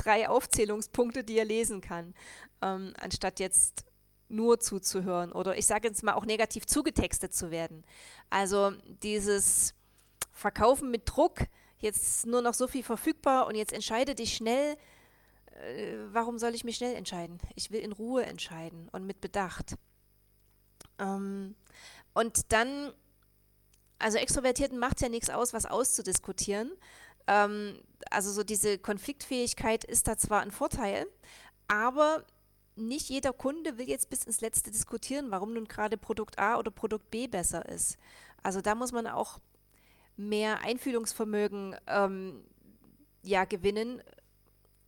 drei Aufzählungspunkte, die er lesen kann, ähm, anstatt jetzt nur zuzuhören oder ich sage jetzt mal auch negativ zugetextet zu werden. Also dieses Verkaufen mit Druck, jetzt nur noch so viel verfügbar und jetzt entscheide dich schnell. Äh, warum soll ich mich schnell entscheiden? Ich will in Ruhe entscheiden und mit Bedacht. Ähm, und dann, also Extrovertierten macht ja nichts aus, was auszudiskutieren. Ähm, also so diese Konfliktfähigkeit ist da zwar ein Vorteil, aber nicht jeder Kunde will jetzt bis ins Letzte diskutieren, warum nun gerade Produkt A oder Produkt B besser ist. Also da muss man auch mehr Einfühlungsvermögen ähm, ja, gewinnen,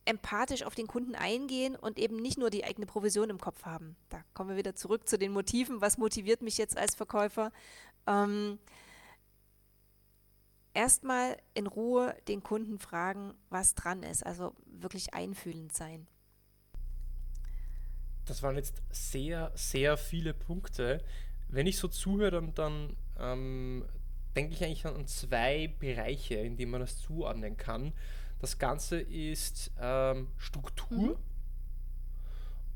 empathisch auf den Kunden eingehen und eben nicht nur die eigene Provision im Kopf haben. Da kommen wir wieder zurück zu den Motiven. Was motiviert mich jetzt als Verkäufer? Ähm, Erstmal in Ruhe den Kunden fragen, was dran ist. Also wirklich einfühlend sein. Das waren jetzt sehr, sehr viele Punkte. Wenn ich so zuhöre, dann, dann ähm, denke ich eigentlich an zwei Bereiche, in denen man das zuordnen kann. Das Ganze ist ähm, Struktur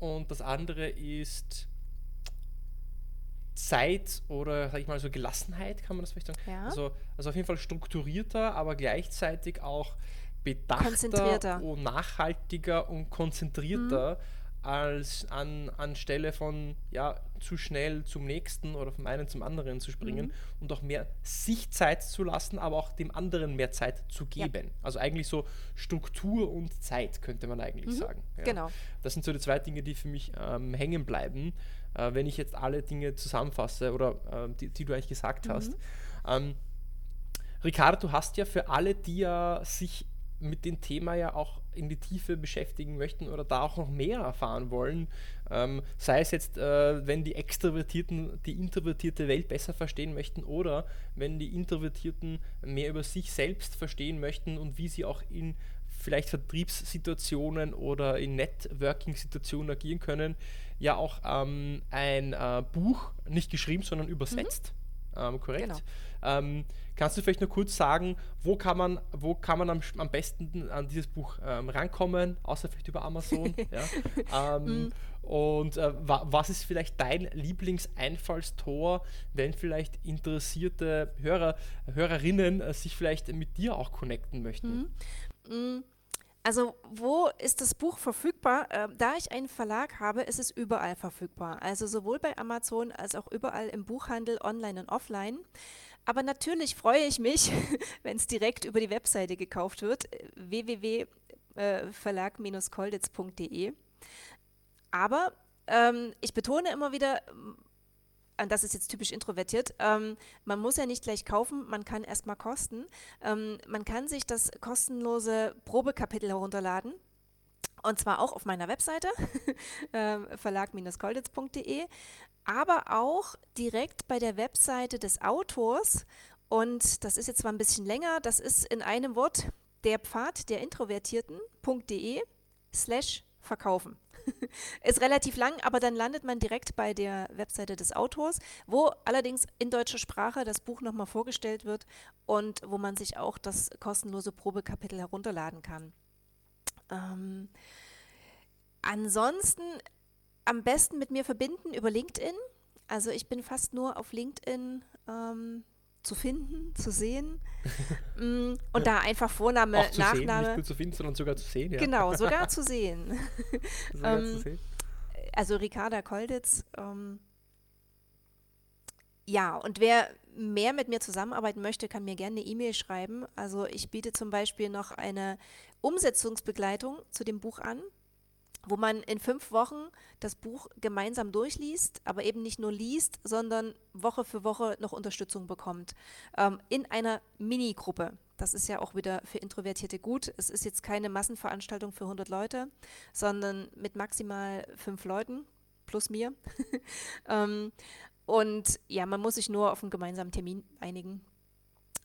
mhm. und das andere ist Zeit oder sag ich mal so Gelassenheit, kann man das vielleicht sagen? Ja. Also, also auf jeden Fall strukturierter, aber gleichzeitig auch bedachter und nachhaltiger und konzentrierter. Mhm als an, anstelle von ja, zu schnell zum nächsten oder vom einen zum anderen zu springen mhm. und auch mehr sich Zeit zu lassen, aber auch dem anderen mehr Zeit zu geben. Ja. Also eigentlich so Struktur und Zeit, könnte man eigentlich mhm. sagen. Ja. Genau. Das sind so die zwei Dinge, die für mich ähm, hängen bleiben, äh, wenn ich jetzt alle Dinge zusammenfasse oder äh, die, die, du eigentlich gesagt mhm. hast. Ähm, Ricardo, du hast ja für alle, die ja sich mit dem Thema ja auch in die Tiefe beschäftigen möchten oder da auch noch mehr erfahren wollen, ähm, sei es jetzt, äh, wenn die Extrovertierten die introvertierte Welt besser verstehen möchten oder wenn die Introvertierten mehr über sich selbst verstehen möchten und wie sie auch in vielleicht Vertriebssituationen oder in Networking-Situationen agieren können, ja auch ähm, ein äh, Buch, nicht geschrieben, sondern übersetzt. Mhm ähm, korrekt. Genau. Ähm, kannst du vielleicht nur kurz sagen, wo kann man, wo kann man am, am besten an dieses Buch ähm, rankommen, außer vielleicht über Amazon? ja? mm. Und äh, wa was ist vielleicht dein Lieblingseinfallstor, wenn vielleicht interessierte Hörer, Hörerinnen äh, sich vielleicht mit dir auch connecten möchten? Mm. Mm. Also wo ist das Buch verfügbar? Äh, da ich einen Verlag habe, ist es überall verfügbar. Also sowohl bei Amazon als auch überall im Buchhandel, online und offline. Aber natürlich freue ich mich, wenn es direkt über die Webseite gekauft wird, www.verlag-kolditz.de. Aber ähm, ich betone immer wieder, das ist jetzt typisch introvertiert, ähm, man muss ja nicht gleich kaufen, man kann erstmal kosten. Ähm, man kann sich das kostenlose Probekapitel herunterladen. Und zwar auch auf meiner Webseite, ähm, verlag-kolditz.de, aber auch direkt bei der Webseite des Autors. Und das ist jetzt zwar ein bisschen länger, das ist in einem Wort der Pfad der Introvertierten.de slash verkaufen. ist relativ lang, aber dann landet man direkt bei der Webseite des Autors, wo allerdings in deutscher Sprache das Buch nochmal vorgestellt wird und wo man sich auch das kostenlose Probekapitel herunterladen kann. Ähm, ansonsten am besten mit mir verbinden über LinkedIn. Also ich bin fast nur auf LinkedIn ähm, zu finden, zu sehen. Mm, und da einfach Vorname, Auch zu Nachname. Sehen, nicht nur zu finden, sondern sogar zu sehen. Ja. Genau, sogar zu sehen. sogar ähm, zu sehen. Also Ricarda Kolditz. Ähm, ja, und wer mehr mit mir zusammenarbeiten möchte, kann mir gerne eine E-Mail schreiben. Also ich biete zum Beispiel noch eine Umsetzungsbegleitung zu dem Buch an wo man in fünf Wochen das Buch gemeinsam durchliest, aber eben nicht nur liest, sondern Woche für Woche noch Unterstützung bekommt. Ähm, in einer Minigruppe. Das ist ja auch wieder für Introvertierte gut. Es ist jetzt keine Massenveranstaltung für 100 Leute, sondern mit maximal fünf Leuten plus mir. ähm, und ja, man muss sich nur auf einen gemeinsamen Termin einigen.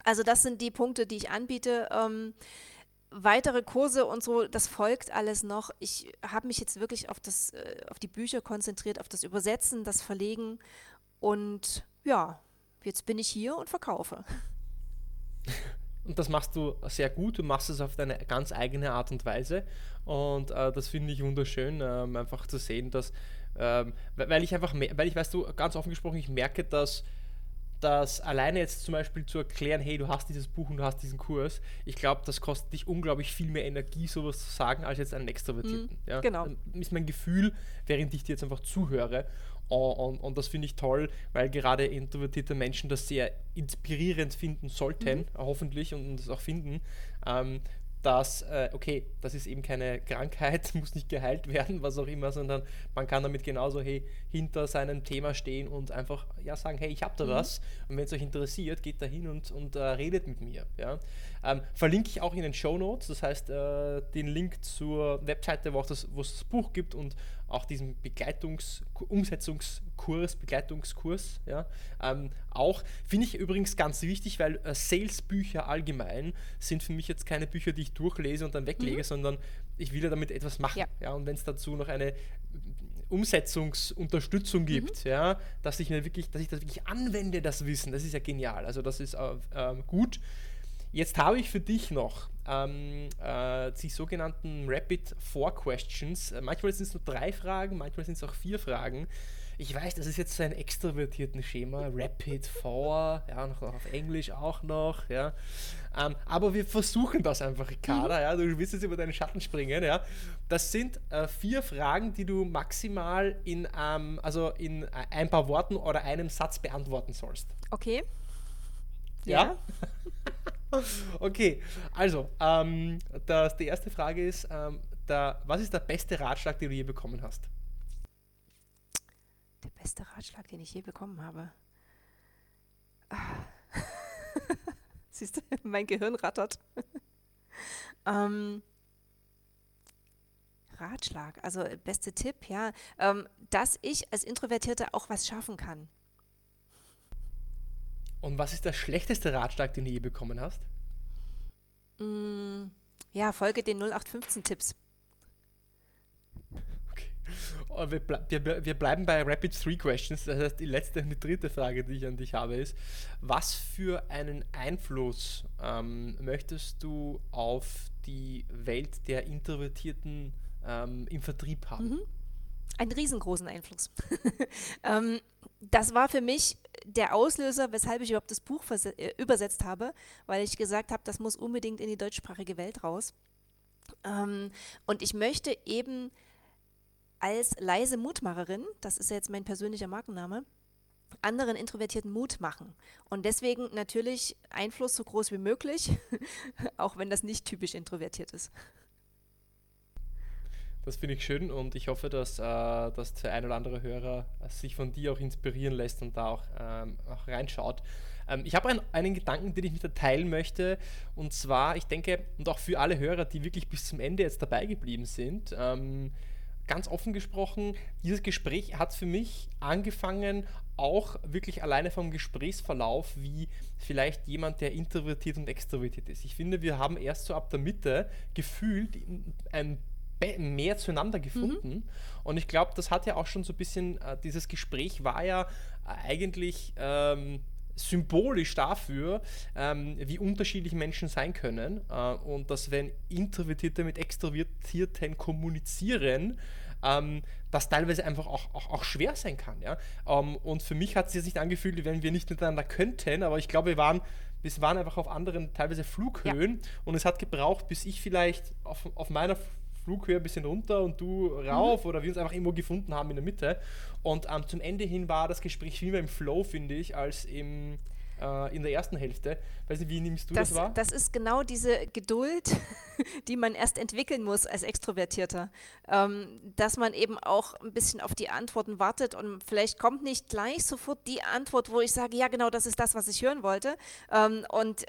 Also das sind die Punkte, die ich anbiete. Ähm, weitere Kurse und so, das folgt alles noch. Ich habe mich jetzt wirklich auf, das, äh, auf die Bücher konzentriert, auf das Übersetzen, das Verlegen und ja, jetzt bin ich hier und verkaufe. Und das machst du sehr gut, du machst es auf deine ganz eigene Art und Weise und äh, das finde ich wunderschön, ähm, einfach zu sehen, dass, ähm, weil ich einfach, weil ich, weißt du, ganz offen gesprochen, ich merke, dass dass alleine jetzt zum Beispiel zu erklären, hey, du hast dieses Buch und du hast diesen Kurs, ich glaube, das kostet dich unglaublich viel mehr Energie, sowas zu sagen, als jetzt einen Extrovertierten. Mhm, ja? Genau. Ist mein Gefühl, während ich dir jetzt einfach zuhöre. Und, und, das finde ich toll, weil gerade introvertierte Menschen das sehr inspirierend finden sollten, mhm. hoffentlich, und es auch finden, ähm, dass, äh, okay, das ist eben keine Krankheit, muss nicht geheilt werden, was auch immer, sondern man kann damit genauso hey, hinter seinem Thema stehen und einfach ja, sagen, hey, ich habe da mhm. was und wenn es euch interessiert, geht da hin und, und äh, redet mit mir. Ja? Ähm, verlinke ich auch in den Show Notes, das heißt äh, den Link zur Webseite, wo es das, das Buch gibt und auch diesen Begleitungs-, Umsetzungskurs, Begleitungskurs. Ja, ähm, auch finde ich übrigens ganz wichtig, weil äh, Sales-Bücher allgemein sind für mich jetzt keine Bücher, die ich durchlese und dann weglege, mhm. sondern ich will ja damit etwas machen. Ja. ja und wenn es dazu noch eine Umsetzungsunterstützung mhm. gibt, mhm. ja, dass ich mir wirklich, dass ich das wirklich anwende, das Wissen, das ist ja genial. Also das ist äh, äh, gut. Jetzt habe ich für dich noch ähm, äh, die sogenannten Rapid Four Questions. Äh, manchmal sind es nur drei Fragen, manchmal sind es auch vier Fragen. Ich weiß, das ist jetzt so ein extrovertierten Schema, Rapid Four, ja, noch auf Englisch auch noch, ja. Ähm, aber wir versuchen das einfach, Ricarda, mhm. ja. Du wirst jetzt über deinen Schatten springen, ja. Das sind äh, vier Fragen, die du maximal in, ähm, also in äh, ein paar Worten oder einem Satz beantworten sollst. Okay. Ja. ja? okay, also, ähm, das, die erste Frage ist, ähm, der, was ist der beste Ratschlag, den du je bekommen hast? Der beste Ratschlag, den ich je bekommen habe. Ah. Siehst du, mein Gehirn rattert. ähm, Ratschlag, also beste Tipp, ja, ähm, dass ich als Introvertierte auch was schaffen kann. Und was ist der schlechteste Ratschlag, den du je bekommen hast? Mm, ja, folge den 0815-Tipps. Okay. Oh, wir, ble wir, wir, bleiben bei Rapid Three Questions. Das heißt, die letzte und die dritte Frage, die ich an dich habe, ist: Was für einen Einfluss ähm, möchtest du auf die Welt der Introvertierten ähm, im Vertrieb haben? Mhm. Einen riesengroßen Einfluss. ähm, das war für mich der Auslöser, weshalb ich überhaupt das Buch äh, übersetzt habe, weil ich gesagt habe, das muss unbedingt in die deutschsprachige Welt raus. Ähm, und ich möchte eben als leise Mutmacherin, das ist ja jetzt mein persönlicher Markenname, anderen Introvertierten Mut machen. Und deswegen natürlich Einfluss so groß wie möglich, auch wenn das nicht typisch introvertiert ist. Das finde ich schön und ich hoffe, dass, äh, dass der ein oder andere Hörer sich von dir auch inspirieren lässt und da auch, ähm, auch reinschaut. Ähm, ich habe ein, einen Gedanken, den ich mit dir teilen möchte und zwar, ich denke, und auch für alle Hörer, die wirklich bis zum Ende jetzt dabei geblieben sind, ähm, ganz offen gesprochen, dieses Gespräch hat für mich angefangen, auch wirklich alleine vom Gesprächsverlauf, wie vielleicht jemand, der introvertiert und extrovertiert ist. Ich finde, wir haben erst so ab der Mitte gefühlt ein mehr zueinander gefunden. Mhm. Und ich glaube, das hat ja auch schon so ein bisschen, äh, dieses Gespräch war ja äh, eigentlich ähm, symbolisch dafür, ähm, wie unterschiedlich Menschen sein können. Äh, und dass wenn Introvertierte mit Extrovertierten kommunizieren, ähm, das teilweise einfach auch, auch, auch schwer sein kann. Ja? Ähm, und für mich hat es sich nicht angefühlt, wie wenn wir nicht miteinander könnten, aber ich glaube, wir waren wir waren einfach auf anderen, teilweise Flughöhen ja. und es hat gebraucht, bis ich vielleicht auf, auf meiner Flughöhe ein bisschen runter und du rauf mhm. oder wir uns einfach irgendwo gefunden haben in der Mitte. Und ähm, zum Ende hin war das Gespräch viel mehr im Flow, finde ich, als im, äh, in der ersten Hälfte. Weiß nicht, wie nimmst du das, das wahr? Das ist genau diese Geduld, die man erst entwickeln muss als Extrovertierter. Ähm, dass man eben auch ein bisschen auf die Antworten wartet und vielleicht kommt nicht gleich sofort die Antwort, wo ich sage, ja genau, das ist das, was ich hören wollte. Ähm, und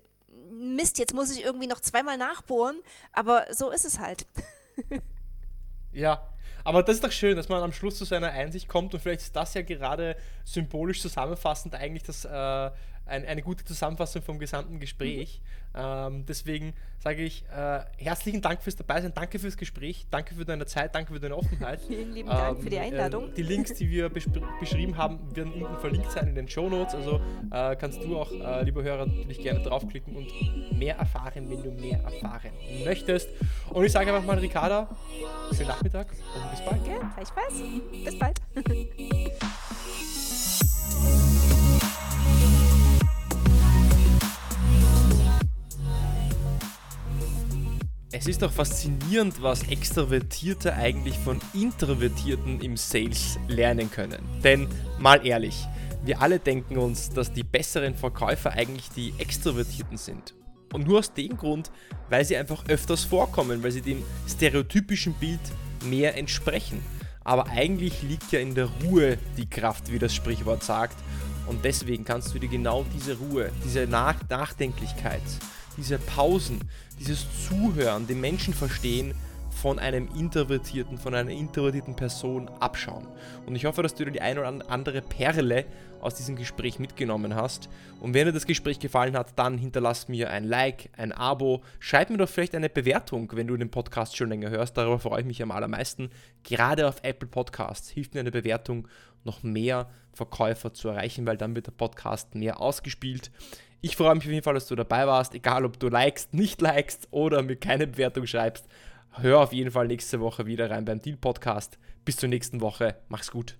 Mist, jetzt muss ich irgendwie noch zweimal nachbohren, aber so ist es halt. ja, aber das ist doch schön, dass man am Schluss zu seiner Einsicht kommt und vielleicht ist das ja gerade symbolisch zusammenfassend eigentlich das, äh, ein, eine gute Zusammenfassung vom gesamten Gespräch. Mhm. Ähm, deswegen sage ich äh, herzlichen Dank fürs Dabeisein, danke fürs Gespräch, danke für deine Zeit, danke für deine Offenheit. Vielen lieben Dank für die ähm, Einladung. Äh, die Links, die wir beschrieben haben, werden unten verlinkt sein in den Show Notes. Also äh, kannst du auch, äh, lieber Hörer, natürlich gerne draufklicken und mehr erfahren, wenn du mehr erfahren möchtest. Und ich sage einfach mal, Ricarda, schönen Nachmittag und bis bald. Ja, gleichfalls. Bis bald. Es ist doch faszinierend, was Extrovertierte eigentlich von Introvertierten im Sales lernen können. Denn mal ehrlich, wir alle denken uns, dass die besseren Verkäufer eigentlich die Extrovertierten sind. Und nur aus dem Grund, weil sie einfach öfters vorkommen, weil sie dem stereotypischen Bild mehr entsprechen. Aber eigentlich liegt ja in der Ruhe die Kraft, wie das Sprichwort sagt. Und deswegen kannst du dir genau diese Ruhe, diese Nach Nachdenklichkeit, diese Pausen, dieses Zuhören, den Menschen verstehen, von einem introvertierten, von einer introvertierten Person abschauen. Und ich hoffe, dass du dir die eine oder andere Perle aus diesem Gespräch mitgenommen hast. Und wenn dir das Gespräch gefallen hat, dann hinterlass mir ein Like, ein Abo, schreib mir doch vielleicht eine Bewertung, wenn du den Podcast schon länger hörst. Darüber freue ich mich am allermeisten. Gerade auf Apple Podcasts hilft mir eine Bewertung, noch mehr Verkäufer zu erreichen, weil dann wird der Podcast mehr ausgespielt. Ich freue mich auf jeden Fall, dass du dabei warst, egal ob du likest, nicht likest oder mir keine Bewertung schreibst. Hör auf jeden Fall nächste Woche wieder rein beim Deal Podcast. Bis zur nächsten Woche. Mach's gut.